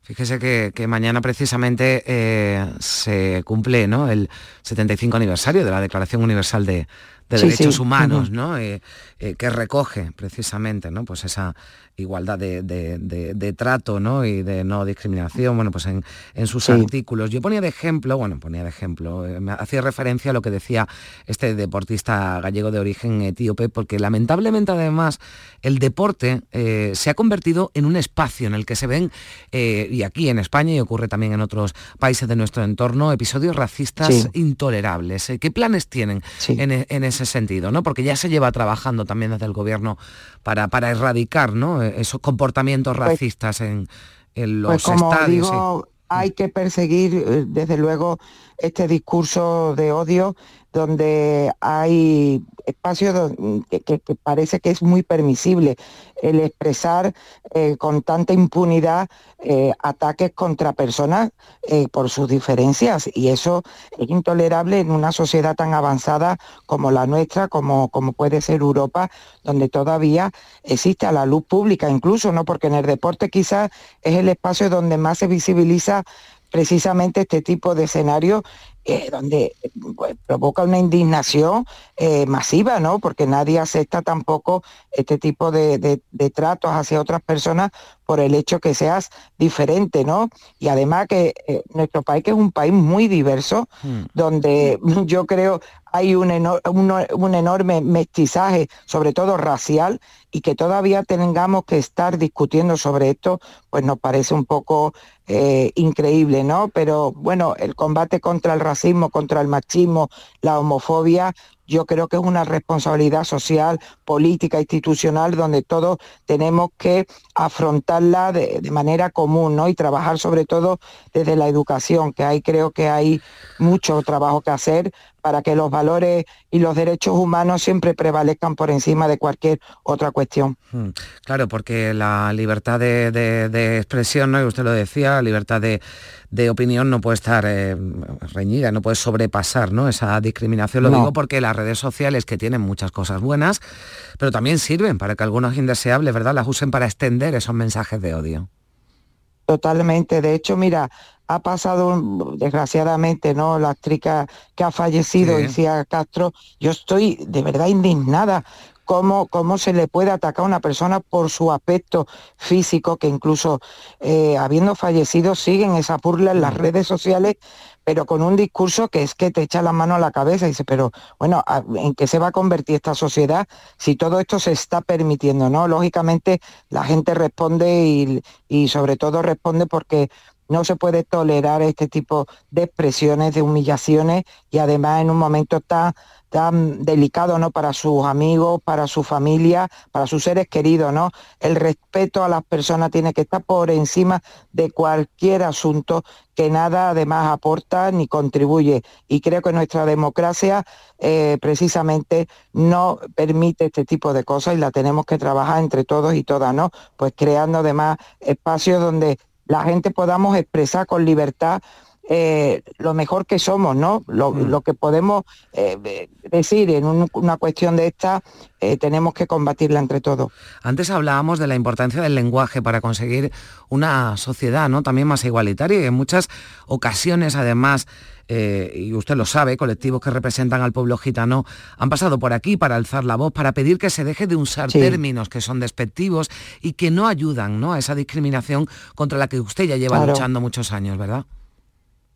Fíjese que, mañana precisamente eh, se cumple ¿no? el 75 aniversario de la Declaración Universal de, Derechos Humanos, ¿no? Eh, que recoge precisamente ¿no? pues esa, igualdad de, trato ¿no? y de no discriminación, bueno, pues en, sus artículos. Yo ponía de ejemplo, bueno, ponía de ejemplo, eh, me hacía referencia a lo que decía este deportista gallego de origen etíope, porque lamentablemente además el deporte eh, se ha convertido en un espacio en el que se ven, eh, y aquí en España y ocurre también en otros países de nuestro entorno, episodios racistas intolerables. ¿Qué planes tienen en, ese sentido? ¿no? Porque ya se lleva trabajando también desde el gobierno para, para erradicar ¿no? Eh, esos comportamientos pues racistas en, pues los Digo, hay que perseguir, eh, desde luego, este discurso de odio donde hay espacios que, parece que es muy permisible el expresar eh, con tanta impunidad eh, ataques contra personas eh, por sus diferencias y eso es intolerable en una sociedad tan avanzada como la nuestra, como, como puede ser Europa, donde todavía existe la luz pública incluso, ¿no? porque en el deporte quizás es el espacio donde más se visibiliza precisamente este tipo de escenario donde pues, provoca una indignación eh, masiva, ¿no? Porque nadie acepta tampoco este tipo de, de, tratos hacia otras personas por el hecho que seas diferente, ¿no? Y además que eh, nuestro país, que es un país muy diverso, Hmm. donde yo creo hay un, eno- un- un enorme mestizaje, sobre todo racial, y que todavía tengamos que estar discutiendo sobre esto, pues nos parece un poco eh, increíble, ¿no? Pero bueno, el combate contra el racismo, contra el machismo, la homofobia, yo creo que es una responsabilidad social, política, institucional, donde todos tenemos que de, de manera común, ¿no? Y trabajar sobre todo desde la educación, que ahí creo que hay mucho trabajo que hacer para que los valores y los derechos humanos siempre prevalezcan por encima de cualquier otra cuestión. Mm, Claro, porque la libertad de, de- de expresión, ¿no? y usted lo decía, la libertad de, de opinión no puede estar eh, reñida, no puede sobrepasar ¿no? esa discriminación. Lo No. digo porque las redes sociales, que tienen muchas cosas buenas, pero también sirven para que algunos indeseables, ¿verdad?, las usen para extender esos mensajes de odio. Totalmente. De hecho, mira, ha pasado desgraciadamente, ¿no? La actriz que ha, fallecido, Sí. Icía Castro. Yo estoy de verdad indignada. Cómo, cómo se le puede atacar a una persona por su aspecto físico, que incluso eh, habiendo fallecido siguen esa burla en las redes sociales, pero con un discurso que es que te echa la mano a la cabeza y dice, pero bueno, ¿a- ¿en qué se va a convertir esta sociedad si todo esto se está permitiendo? ¿no? Lógicamente la gente responde y, y sobre todo responde porque no se puede tolerar este tipo de expresiones, de humillaciones y además en un momento tan, tan delicado ¿no? para sus amigos, para su familia, para sus seres queridos. ¿no? El respeto a las personas tiene que estar por encima de cualquier asunto que nada además aporta ni contribuye. Y creo que nuestra democracia eh, precisamente no permite este tipo de cosas y la tenemos que trabajar entre todos y todas, ¿no? Pues creando además espacios donde la gente podamos expresar con libertad eh, lo mejor que somos, ¿no? Lo, lo que podemos eh, eh, decir en un- una cuestión de esta, eh, tenemos que combatirla entre todos. Antes hablábamos de la importancia del lenguaje para conseguir una sociedad ¿no? también más igualitaria y en muchas ocasiones además, eh, y usted lo sabe, colectivos que representan al pueblo gitano han pasado por aquí para alzar la voz, para pedir que se deje de usar Sí. términos que son despectivos y que no ayudan ¿no? a esa discriminación contra la que usted ya lleva Claro. luchando muchos años, ¿verdad?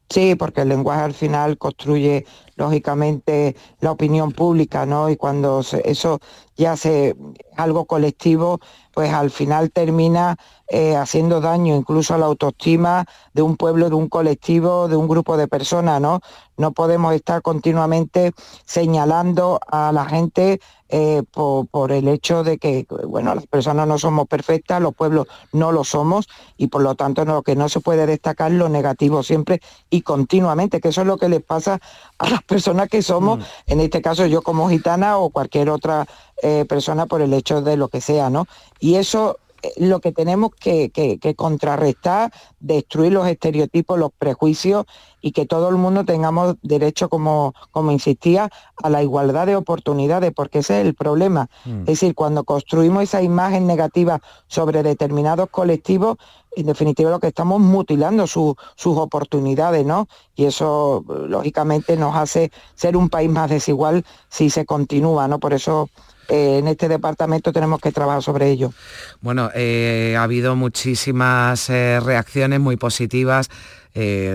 Sí, porque el lenguaje al final construye lógicamente la opinión pública, ¿no? Y cuando eso ya se algo colectivo, pues al final termina eh, haciendo daño incluso a la autoestima de un pueblo, de un colectivo, de un grupo de personas, ¿no? No podemos estar continuamente señalando a la gente eh, por, por el hecho de que, bueno, las personas no somos perfectas, los pueblos no lo somos y por lo tanto no- que no se puede destacar es lo negativo siempre y continuamente, que eso es lo que les pasa a las personas que somos, en este caso yo como gitana o cualquier otra eh, persona por el hecho de lo que sea, ¿no? Y eso lo que tenemos que, que- que contrarrestar, destruir los estereotipos, los prejuicios y que todo el mundo tengamos derecho, como, como insistía, a la igualdad de oportunidades, porque ese es el problema. Mm. Es decir, cuando construimos esa imagen negativa sobre determinados colectivos, en definitiva lo que estamos mutilando su- sus oportunidades, ¿no? Y eso, lógicamente, nos hace ser un país más desigual si se continúa, ¿no? Por eso eh, en este departamento tenemos que trabajar sobre ello. Bueno, eh, ha habido muchísimas eh, reacciones muy positivas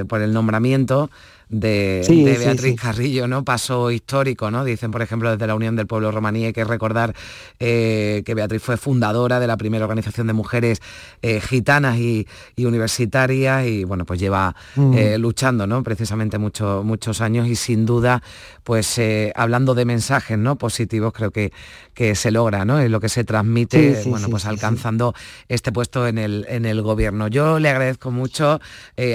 por el nombramiento de, Sí, de sí, Beatriz sí. Carrillo, ¿no? Paso histórico, ¿no? Dicen, por ejemplo, desde la Unión del Pueblo Romaní hay que recordar eh, que Beatriz fue fundadora de la primera organización de mujeres eh, gitanas y, y universitarias y bueno, pues lleva Mm. eh, luchando, ¿no? Precisamente mucho- muchos años y sin duda, pues hablando de mensajes, ¿no? Positivos, creo que, que se logra, ¿no? Es lo que se transmite, bueno, pues alcanzando este puesto en el, en el gobierno. Yo le agradezco mucho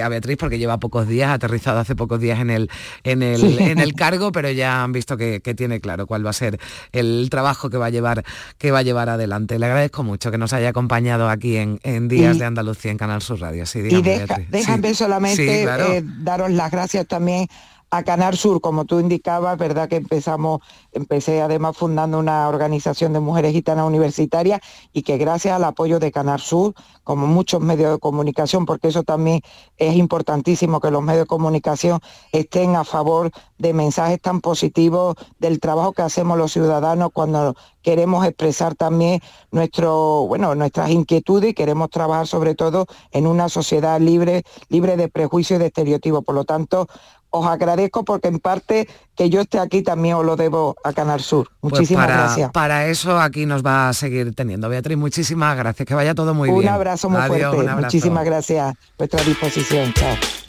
a Beatriz porque lleva pocos días, ha aterrizado hace pocos días en el, en el, Sí. en el cargo, pero ya han visto que, que tiene claro cuál va a ser el trabajo que va a llevar, que va a llevar adelante. Le agradezco mucho que nos haya acompañado aquí en, en Días Y- de Andalucía en Canal Sur Radio. Sí, Y deja- déjame Sí. solamente claro. eh, daros las gracias también a Canar Sur, como tú indicabas, verdad que empezamos, empecé además fundando una organización de mujeres gitanas universitarias y que gracias al apoyo de Canar Sur, como muchos medios de comunicación, porque eso también es importantísimo que los medios de comunicación estén a favor de mensajes tan positivos del trabajo que hacemos los ciudadanos cuando queremos expresar también nuestro, bueno, nuestras inquietudes y queremos trabajar sobre todo en una sociedad libre, libre de prejuicios y de estereotipos. Por lo tanto, os agradezco porque en parte que yo esté aquí también os lo debo a Canal Sur. Pues Muchísimas para, gracias. Para eso aquí nos va a seguir teniendo. Beatriz, muchísimas gracias. Que vaya todo muy un bien. abrazo muy Adiós, fuerte. un abrazo. Muchísimas gracias. Vuestra disposición. Chao.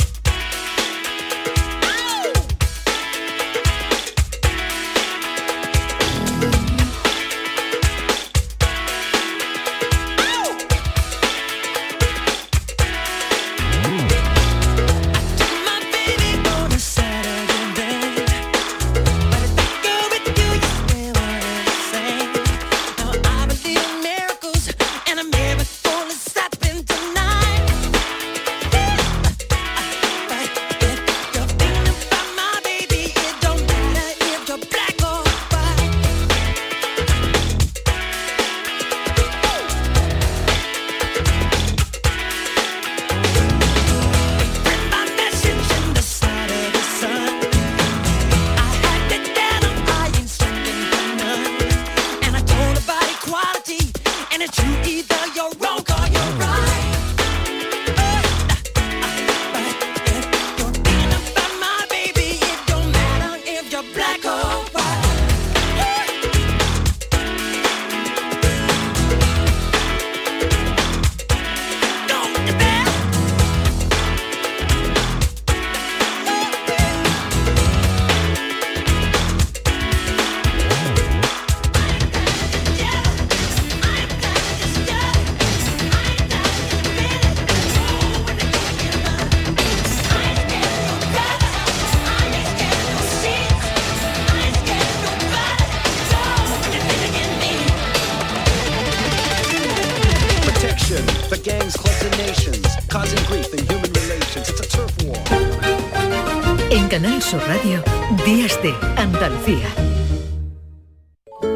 Radio, Días de Andalucía.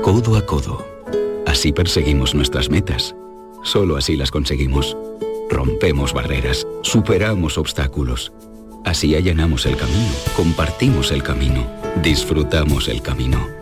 Codo a codo. Así perseguimos nuestras metas. Solo así las conseguimos. Rompemos barreras, superamos obstáculos. Así allanamos el camino, compartimos el camino, disfrutamos el camino.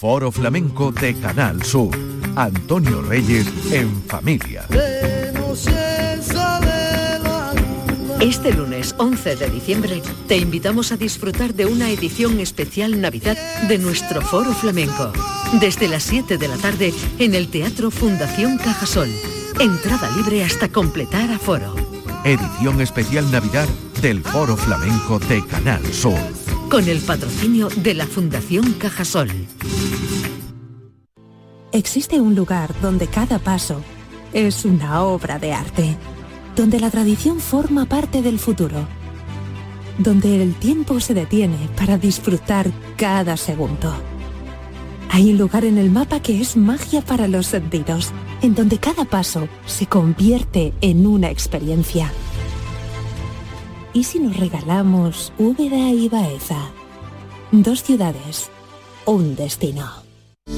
Foro Flamenco de Canal Sur. Antonio Reyes en familia. Este lunes 11 de diciembre te invitamos a disfrutar de una edición especial Navidad de nuestro Foro Flamenco. Desde las 7 de la tarde en el Teatro Fundación Cajasol. Entrada libre hasta completar aforo. Edición especial Navidad del Foro Flamenco de Canal Sur. Con el patrocinio de la Fundación Cajasol. Existe un lugar donde cada paso es una obra de arte, donde la tradición forma parte del futuro, donde el tiempo se detiene para disfrutar cada segundo. Hay un lugar en el mapa que es magia para los sentidos, en donde cada paso se convierte en una experiencia. ¿Y si nos regalamos Úbeda y Baeza? Dos ciudades, un destino.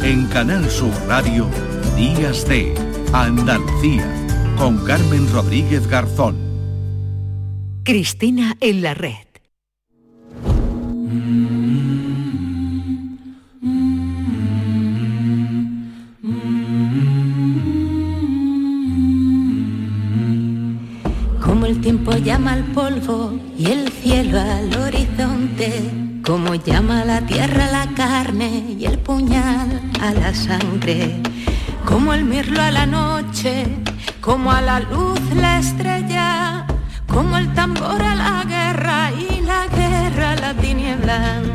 En Canal Sur Radio, Días de Andalucía, con Carmen Rodríguez Garzón. Cristina en la red. Llama al polvo y el cielo al horizonte, Como llama la tierra la carne y el puñal a la sangre. Como el mirlo a la noche, como a la luz la estrella. Como el tambor a la guerra y la guerra a la tiniebla.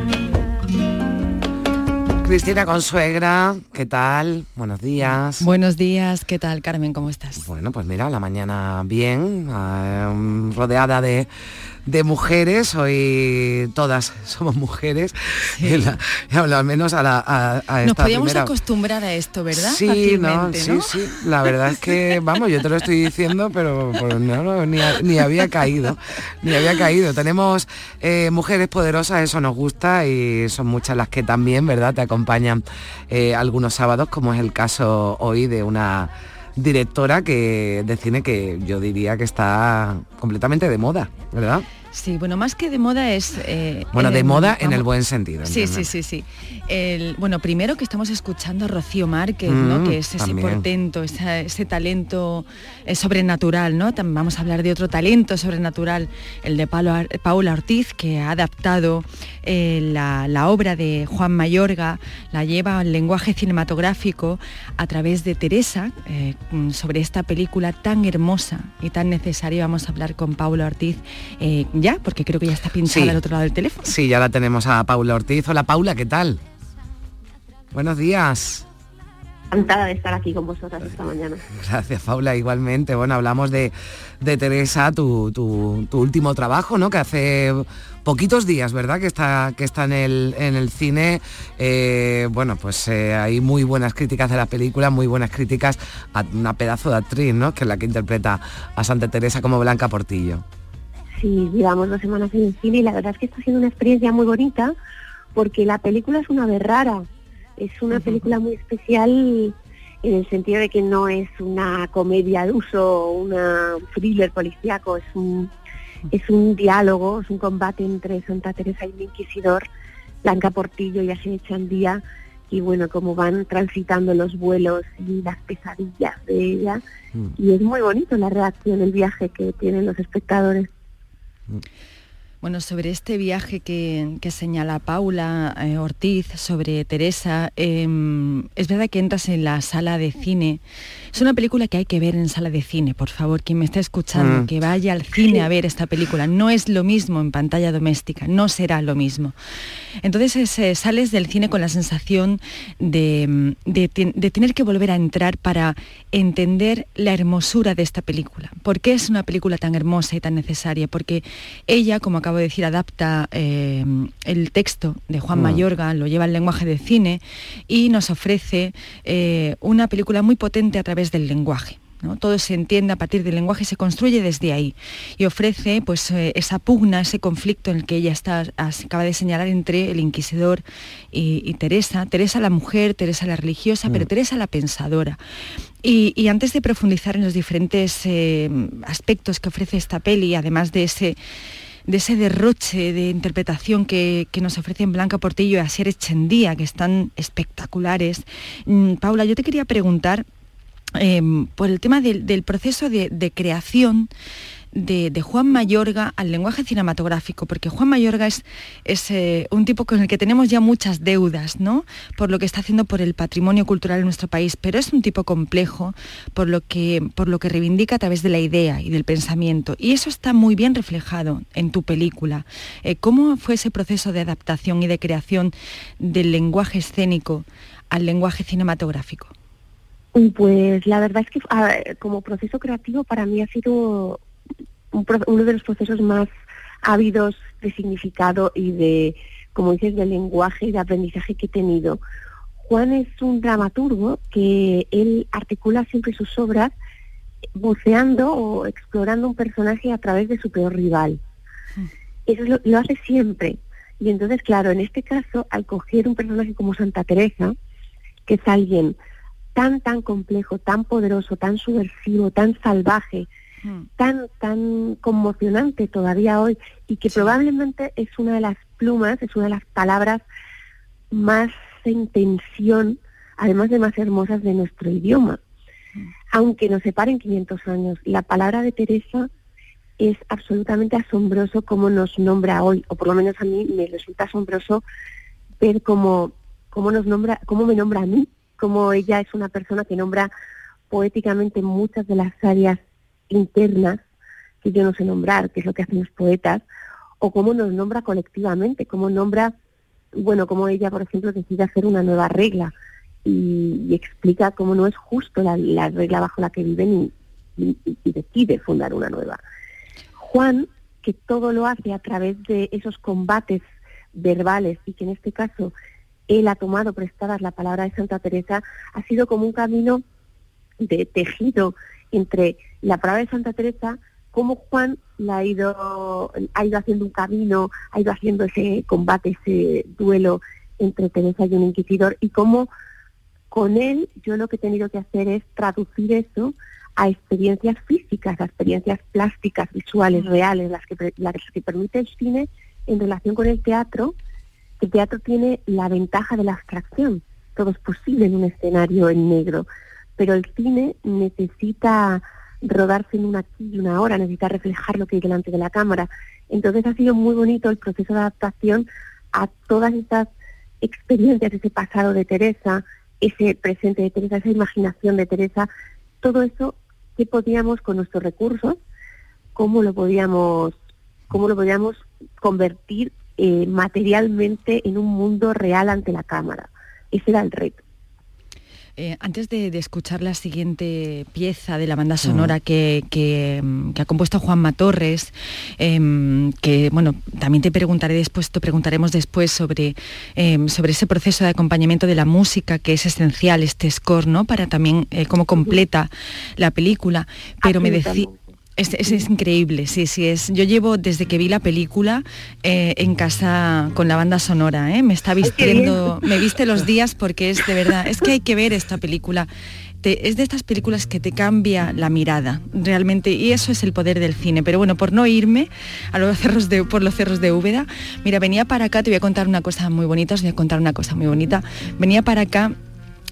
Cristina Consuegra, ¿qué tal? Buenos días. Buenos días, ¿qué tal Carmen? ¿Cómo estás? Bueno, pues mira, la mañana bien, eh, rodeada de, de mujeres, hoy todas somos mujeres, en la- al menos a, la, a, a Nos esta podíamos primera- acostumbrar a esto, ¿verdad? Sí, no, sí, ¿no? sí. La verdad es que, vamos, yo te lo estoy diciendo, pero, pero no, no, ni había caído, ni había caído. Tenemos eh, mujeres poderosas, eso nos gusta y son muchas las que también, ¿verdad? Te acompañan eh, algunos sábados, como es el caso hoy de una directora que de cine que yo diría que está completamente de moda, ¿verdad? Sí, bueno, más que de moda es... eh, Bueno, de moda en el buen sentido. Sí, sí, sí, sí. El- bueno, primero que estamos escuchando a Rocío Márquez, ¿no? Mm, Que es ese también. portento, ese talento eh, sobrenatural, ¿no? También vamos a hablar de otro talento sobrenatural, el de Paula Ortiz, que ha adaptado eh, la, la obra de Juan Mayorga, la lleva al lenguaje cinematográfico a través de Teresa, eh, sobre esta película tan hermosa y tan necesaria. Vamos a hablar con Paula Ortiz ya, porque creo que ya está pinchada Sí. al otro lado del teléfono. Sí, ya la tenemos a Paula Ortiz. Hola Paula, ¿qué tal? Buenos días. Encantada de estar aquí con vosotras esta mañana. Gracias Paula, igualmente. Bueno, hablamos de, de Teresa, tu, tu- tu último trabajo, ¿no? Que hace poquitos días, ¿verdad? Que está, que está en, el, en el cine. Eh, bueno, pues eh, hay muy buenas críticas de la película, muy buenas críticas a una pedazo de actriz, ¿no? Que es la que interpreta a Santa Teresa como Blanca Portillo. Sí, llevamos dos semanas en el cine y la verdad es que está siendo una experiencia muy bonita porque la película es una vez rara. Es una película muy especial en el sentido de que no es una comedia de uso, una un thriller policíaco, es un, es un diálogo, es un combate entre Santa Teresa y el Inquisidor, Blanca Portillo y Así Chandía, y bueno, cómo van transitando los vuelos y las pesadillas de ella. Y es muy bonito la reacción, el viaje que tienen los espectadores. Bueno, sobre este viaje que, que señala Paula eh, Ortiz sobre Teresa, eh, es verdad que entras en la sala de cine. Es una película que hay que ver en sala de cine, por favor, quien me está escuchando, Mm. que vaya al cine a ver esta película. No es lo mismo en pantalla doméstica, no será lo mismo. Entonces es, eh, sales del cine con la sensación de, mm, de tener que volver a entrar para entender la hermosura de esta película. ¿Por qué es una película tan hermosa y tan necesaria? Porque ella, como acabo de decir, adapta eh, el texto de Juan Mm. Mayorga, lo lleva al lenguaje de cine y nos ofrece eh, una película muy potente a través del lenguaje. ¿no? Todo se entiende a partir del lenguaje y se construye desde ahí. Y ofrece pues, eh, esa pugna, ese conflicto en el que ella está, acaba de señalar entre el inquisidor y, y Teresa. Teresa la mujer, Teresa la religiosa, pero Teresa la pensadora. Y, y antes de profundizar en los diferentes eh, aspectos que ofrece esta peli, además de ese de ese derroche de interpretación que, que nos ofrecen Blanca Portillo y Asier Echendía, que están espectaculares. Mm, Paula, yo te quería preguntar eh, por el tema del, proceso de, creación de, Juan Mayorga al lenguaje cinematográfico, porque Juan Mayorga es, eh, un tipo con el que tenemos ya muchas deudas, ¿no? Por lo que está haciendo por el patrimonio cultural en nuestro país, pero es un tipo complejo por lo que, por lo que reivindica a través de la idea y del pensamiento. Y eso está muy bien reflejado en tu película. Eh, ¿Cómo fue ese proceso de adaptación y de creación del lenguaje escénico al lenguaje cinematográfico? Pues la verdad es que a como proceso creativo para mí ha sido un uno de los procesos más ávidos de significado y de, como dices, de lenguaje y de aprendizaje que he tenido. Juan es un dramaturgo que él articula siempre sus obras buceando o explorando un personaje a través de su peor rival. Eso es lo, lo hace siempre. Y entonces, claro, en este caso, al coger un personaje como Santa Teresa, que es alguien tan, tan complejo, tan poderoso, tan subversivo, tan salvaje, tan, tan conmocionante todavía hoy, y que probablemente es una de las plumas, es una de las palabras más en tensión, además de más hermosas de nuestro idioma. Aunque nos separen 500 años, la palabra de Teresa es absolutamente asombroso cómo nos nombra hoy, o por lo menos a mí me resulta asombroso ver cómo, cómo nos nombra, cómo me nombra a mí, cómo ella es una persona que nombra poéticamente muchas de las áreas internas que yo no sé nombrar, que es lo que hacen los poetas, o cómo nos nombra colectivamente, cómo nombra, bueno, cómo ella, por ejemplo, decide hacer una nueva regla y, explica cómo no es justo la, la regla bajo la que viven y- y decide fundar una nueva. Juan, que todo lo hace a través de esos combates verbales y que en este caso él ha tomado prestadas la palabra de Santa Teresa, ha sido como un camino de tejido entre la palabra de Santa Teresa, cómo Juan la ha ido, ha ido haciendo un camino, ha ido haciendo ese combate, ese duelo entre Teresa y un inquisidor, y cómo con él yo lo que he tenido que hacer es traducir eso a experiencias físicas, a experiencias plásticas, visuales, reales, las que, las que permite el cine en relación con el teatro. El teatro tiene la ventaja de la abstracción, todo es posible en un escenario en negro, pero el cine necesita rodarse en una aquí y una hora, necesita reflejar lo que hay delante de la cámara. Entonces ha sido muy bonito el proceso de adaptación a todas estas experiencias, ese pasado de Teresa, ese presente de Teresa, esa imaginación de Teresa, todo eso que podíamos con nuestros recursos, cómo lo podíamos, cómo lo podíamos convertir eh, materialmente en un mundo real ante la cámara. Ese era el reto. Eh, antes de, de escuchar la siguiente pieza de la banda sonora que, que, mm, que ha compuesto Juanma Torres, em, que bueno, también te preguntaré después, te preguntaremos después sobre, em, sobre ese proceso de acompañamiento de la música que es esencial, este score, ¿no? Para también eh, cómo completa la película. Pero me decía. Es, es- es increíble, sí, sí, es. Yo llevo desde que vi la película eh, en casa con la banda sonora, ¿eh? me está vistiendo, me viste los días porque es de verdad, es que hay que ver esta película. Te- es de estas películas que te cambia la mirada, realmente, y eso es el poder del cine. Pero bueno, por no irme a los cerros de, por los cerros de Úbeda, mira, venía para acá, te voy a contar una cosa muy bonita, os voy a contar una cosa muy bonita. Venía para acá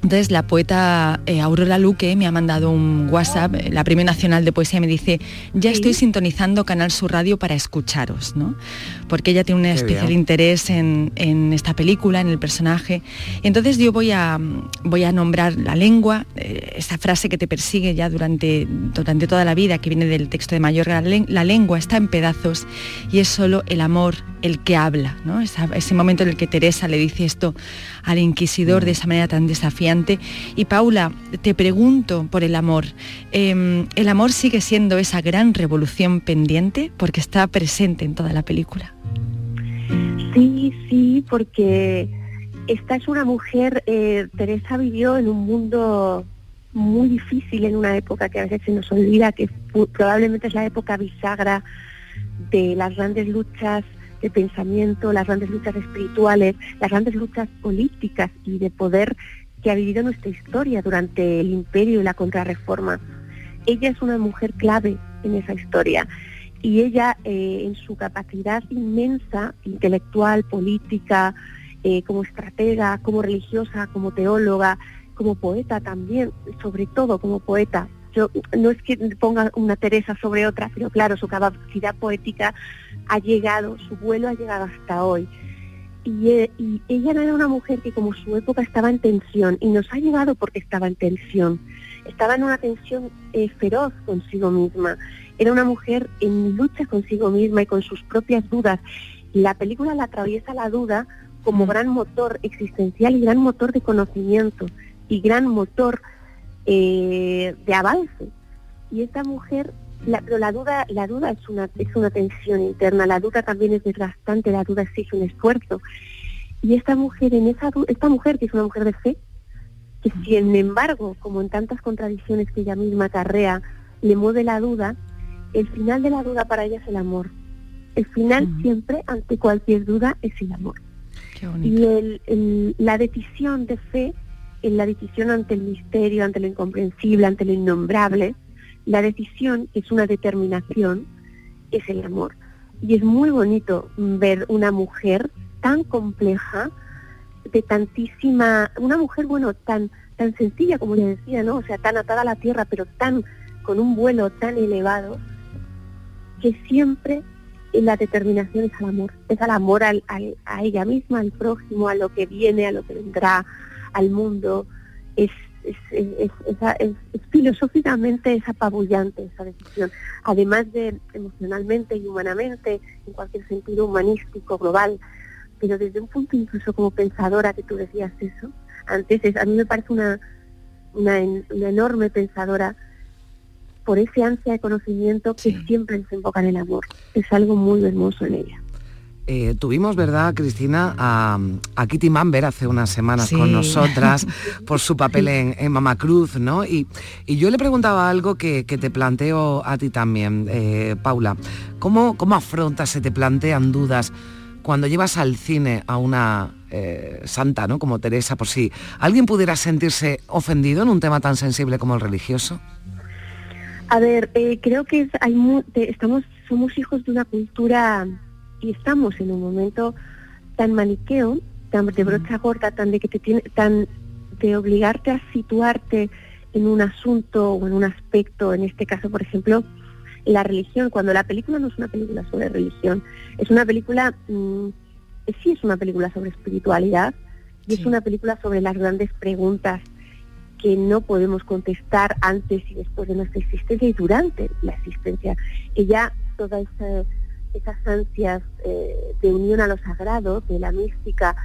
entonces la poeta eh, Aurora Luque me ha mandado un WhatsApp, eh, la Premio Nacional de Poesía, me dice, ya estoy sintonizando Canal Sur Radio para escucharos, ¿no? Porque ella tiene un especial interés en, en esta película, en el personaje. Entonces yo voy a, voy a nombrar la lengua, eh, esa frase que te persigue ya durante, durante toda la vida, que viene del texto de Mayorga, la, len- la lengua está en pedazos y es solo el amor el que habla, ¿no? Esa- ese momento en el que Teresa le dice esto al inquisidor de esa manera tan desafiante. Y Paula, te pregunto por el amor. Em, ¿El amor sigue siendo esa gran revolución pendiente? Porque está presente en toda la película. Sí, sí, porque esta es una mujer, eh, Teresa vivió en un mundo muy difícil en una época que a veces se nos olvida, que probablemente es la época bisagra de las grandes luchas de pensamiento, las grandes luchas espirituales, las grandes luchas políticas y de poder que ha vivido nuestra historia durante el imperio y la contrarreforma. Ella es una mujer clave en esa historia y ella eh, en su capacidad inmensa, intelectual, política, eh, como estratega, como religiosa, como teóloga, como poeta también, sobre todo como poeta. Yo no es que ponga una Teresa sobre otra, pero claro, su capacidad poética ha llegado, su vuelo ha llegado hasta hoy. Y, eh, y ella era una mujer que como su época estaba en tensión, y nos ha llegado porque estaba en tensión. Estaba en una tensión eh, feroz consigo misma. Era una mujer en lucha consigo misma y con sus propias dudas. La película la atraviesa la duda como gran motor existencial y gran motor de conocimiento y gran motor eh, de avance. Y esta mujer, la, pero la duda, la duda es una, es una tensión interna, la duda también es desgastante, la duda exige un esfuerzo. Y esta mujer, en esa esta mujer que es una mujer de fe, que sin embargo, como en tantas contradicciones que ella misma acarrea, le mueve la duda, el final de la duda para ella es el amor. El final siempre, ante cualquier duda, es el amor. Y el- el- la decisión de fe, en la decisión ante el misterio, ante lo incomprensible, ante lo innombrable, la decisión es una determinación, es el amor. Y es muy bonito ver una mujer tan compleja, de tantísima, una mujer, bueno, tan, tan sencilla como le decía, ¿no? O sea, tan atada a la tierra, pero tan, con un vuelo tan elevado, que siempre la determinación es al amor, es al amor al- al- a ella misma, al prójimo, a lo que viene, a lo que vendrá, al mundo. Es, es, es- es- es- filosóficamente es apabullante esa decisión, además de emocionalmente y humanamente, en cualquier sentido humanístico, global, pero desde un punto incluso como pensadora que tú decías eso, antes es- a mí me parece una, una, en- una enorme pensadora por ese ansia de conocimiento que siempre desemboca en el amor. Es algo muy hermoso en ella. Eh, tuvimos, ¿verdad, Cristina, a, a Kitty Mamber hace unas semanas Sí. con nosotras por su papel en, en Mamá Cruz, ¿no? Y, y yo le preguntaba algo que, que te planteo a ti también, eh, Paula. ¿Cómo, ¿Cómo afrontas, se te plantean dudas cuando llevas al cine a una eh, santa, ¿no? Como Teresa, por si alguien pudiera sentirse ofendido en un tema tan sensible como el religioso? A ver, eh, creo que es- hay mu- de- estamos, somos hijos de una cultura y estamos en un momento tan maniqueo, tan de brocha gorda, tan de que te tiene, tan de obligarte a situarte en un asunto o en un aspecto, en este caso, por ejemplo, la religión, cuando la película no es una película sobre religión, es una película, mm, eh, sí es una película sobre espiritualidad y es una película sobre las grandes preguntas que no podemos contestar antes y después de nuestra existencia y durante la existencia. Y ya todas esa- esas ansias eh, de unión a lo sagrado, de la mística,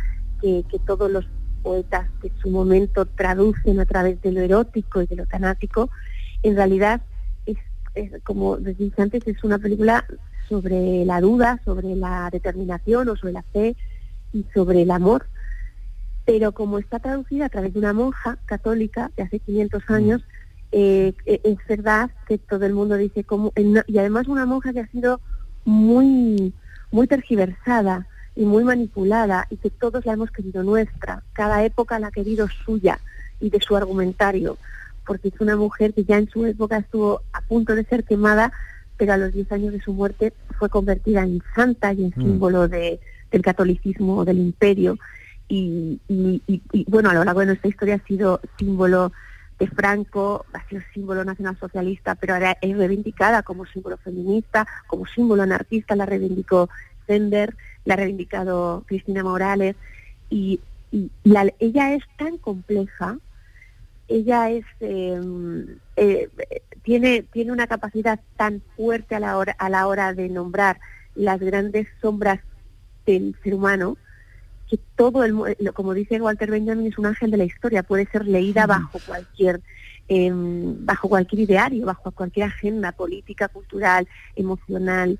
que, que todos los poetas de su momento traducen a través de lo erótico y de lo tanático, en realidad es, como dije antes, es una película sobre la duda, sobre la determinación o sobre la fe y sobre el amor. Pero como está traducida a través de una monja católica de hace 500 años, eh, eh, es verdad que todo el mundo dice cómo, en- y además una monja que ha sido muy, muy tergiversada y muy manipulada y que todos la hemos querido nuestra, cada época la ha querido suya y de su argumentario, porque es una mujer que ya en su época estuvo a punto de ser quemada, pero a los 10 años de su muerte fue convertida en santa y en Mm. símbolo de, del catolicismo, del imperio y, y- y- y, bueno, a lo largo de nuestra historia ha sido símbolo de Franco, ha sido símbolo nacionalsocialista, pero ahora es reivindicada como símbolo feminista, como símbolo anarquista, la reivindicó Sender, la ha reivindicado Cristina Morales, y, y la- ella es tan compleja, ella es eh, eh, tiene tiene una capacidad tan fuerte a la hora a la hora de nombrar las grandes sombras del ser humano que todo el eh, como dice Walter Benjamin es un ángel de la historia puede ser leída bajo cualquier em, bajo cualquier ideario bajo cualquier agenda política cultural emocional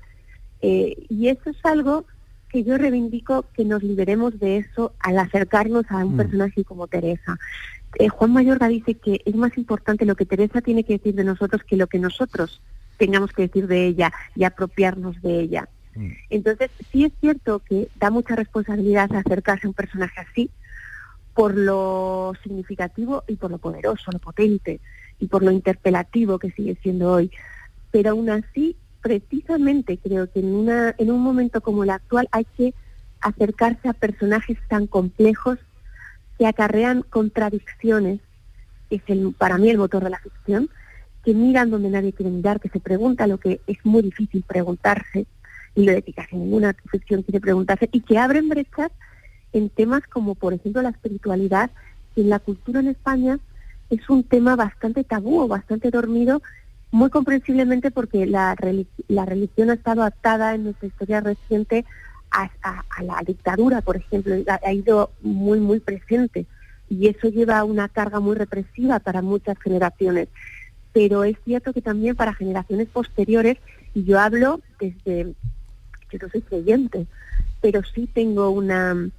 Eh, y eso es algo que yo reivindico que nos liberemos de eso al acercarnos a un Mm. personaje como Teresa eh, Juan Mayorga dice que es más importante lo que Teresa tiene que decir de nosotros que lo que nosotros tengamos que decir de ella y apropiarnos de ella. Entonces, sí es cierto que da mucha responsabilidad acercarse a un personaje así por lo significativo y por lo poderoso, lo potente y por lo interpelativo que sigue siendo hoy. Pero aún así, precisamente creo que en, una, en un momento como el actual hay que acercarse a personajes tan complejos que acarrean contradicciones, es el, para mí el motor de la ficción, que miran donde nadie quiere mirar, que se pregunta lo que es muy difícil preguntarse, y lo de que casi ninguna ficción quiere preguntarse, y que abren brechas en temas como, por ejemplo, la espiritualidad, que en la cultura en España es un tema bastante tabú o bastante dormido, muy comprensiblemente porque la, reli- la religión ha estado atada en nuestra historia reciente a, a- a la dictadura, por ejemplo, ha, ido muy, muy presente. Y eso lleva una carga muy represiva para muchas generaciones. Pero es cierto que también para generaciones posteriores, y yo hablo desde, yo no soy creyente, pero sí tengo una,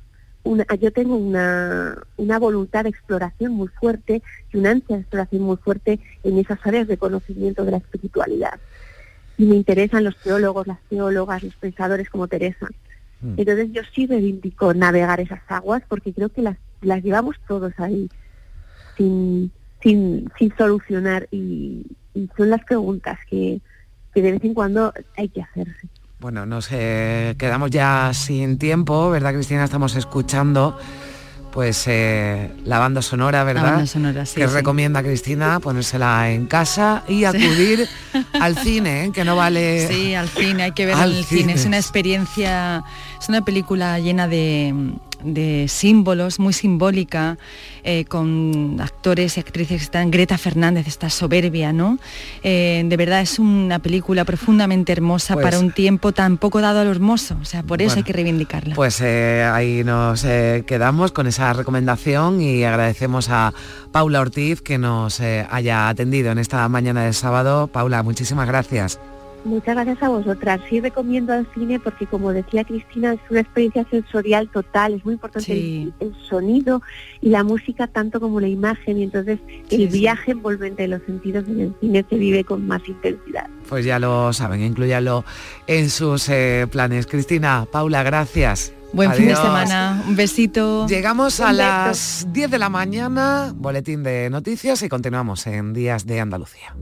una yo tengo una, una voluntad de exploración muy fuerte y una ansia de exploración muy fuerte en esas áreas de conocimiento de la espiritualidad. Y me interesan los teólogos, las teólogas, los pensadores como Teresa. Mm. Entonces yo sí reivindico navegar esas aguas porque creo que las, las llevamos todos ahí sin, sin, sin solucionar y, y son las preguntas que, que de vez en cuando hay que hacerse. Bueno, nos eh, quedamos ya sin tiempo, ¿verdad, Cristina? Estamos escuchando pues eh, la banda sonora, ¿verdad? La banda sonora, sí, que sí. recomienda Cristina ponérsela en casa y acudir al cine, ¿eh? que no vale. Sí, al cine, hay que verlo Al en el cine. Es una experiencia, es una película llena de, de símbolos, muy simbólica, eh, con actores y actrices que están, Greta Fernández está soberbia, ¿no? Eh, de verdad es una película profundamente hermosa Pues- para un tiempo tan poco dado a lo hermoso, o sea, por eso Bueno, hay que reivindicarla. Pues eh, ahí nos quedamos con esa recomendación y agradecemos a Paula Ortiz que nos haya atendido en esta mañana de sábado. Paula, muchísimas gracias. Muchas gracias a vosotras. Sí recomiendo al cine porque, como decía Cristina, es una experiencia sensorial total. Es muy importante el, el sonido y la música tanto como la imagen. Y entonces Sí, el sí. viaje envolvente de los sentidos en el cine se vive con más intensidad. Pues ya lo saben, incluyanlo en sus eh, planes. Cristina, Paula, gracias. Buen fin de semana, un besito. Llegamos a las 10 de la mañana, boletín de noticias y continuamos en Días de Andalucía.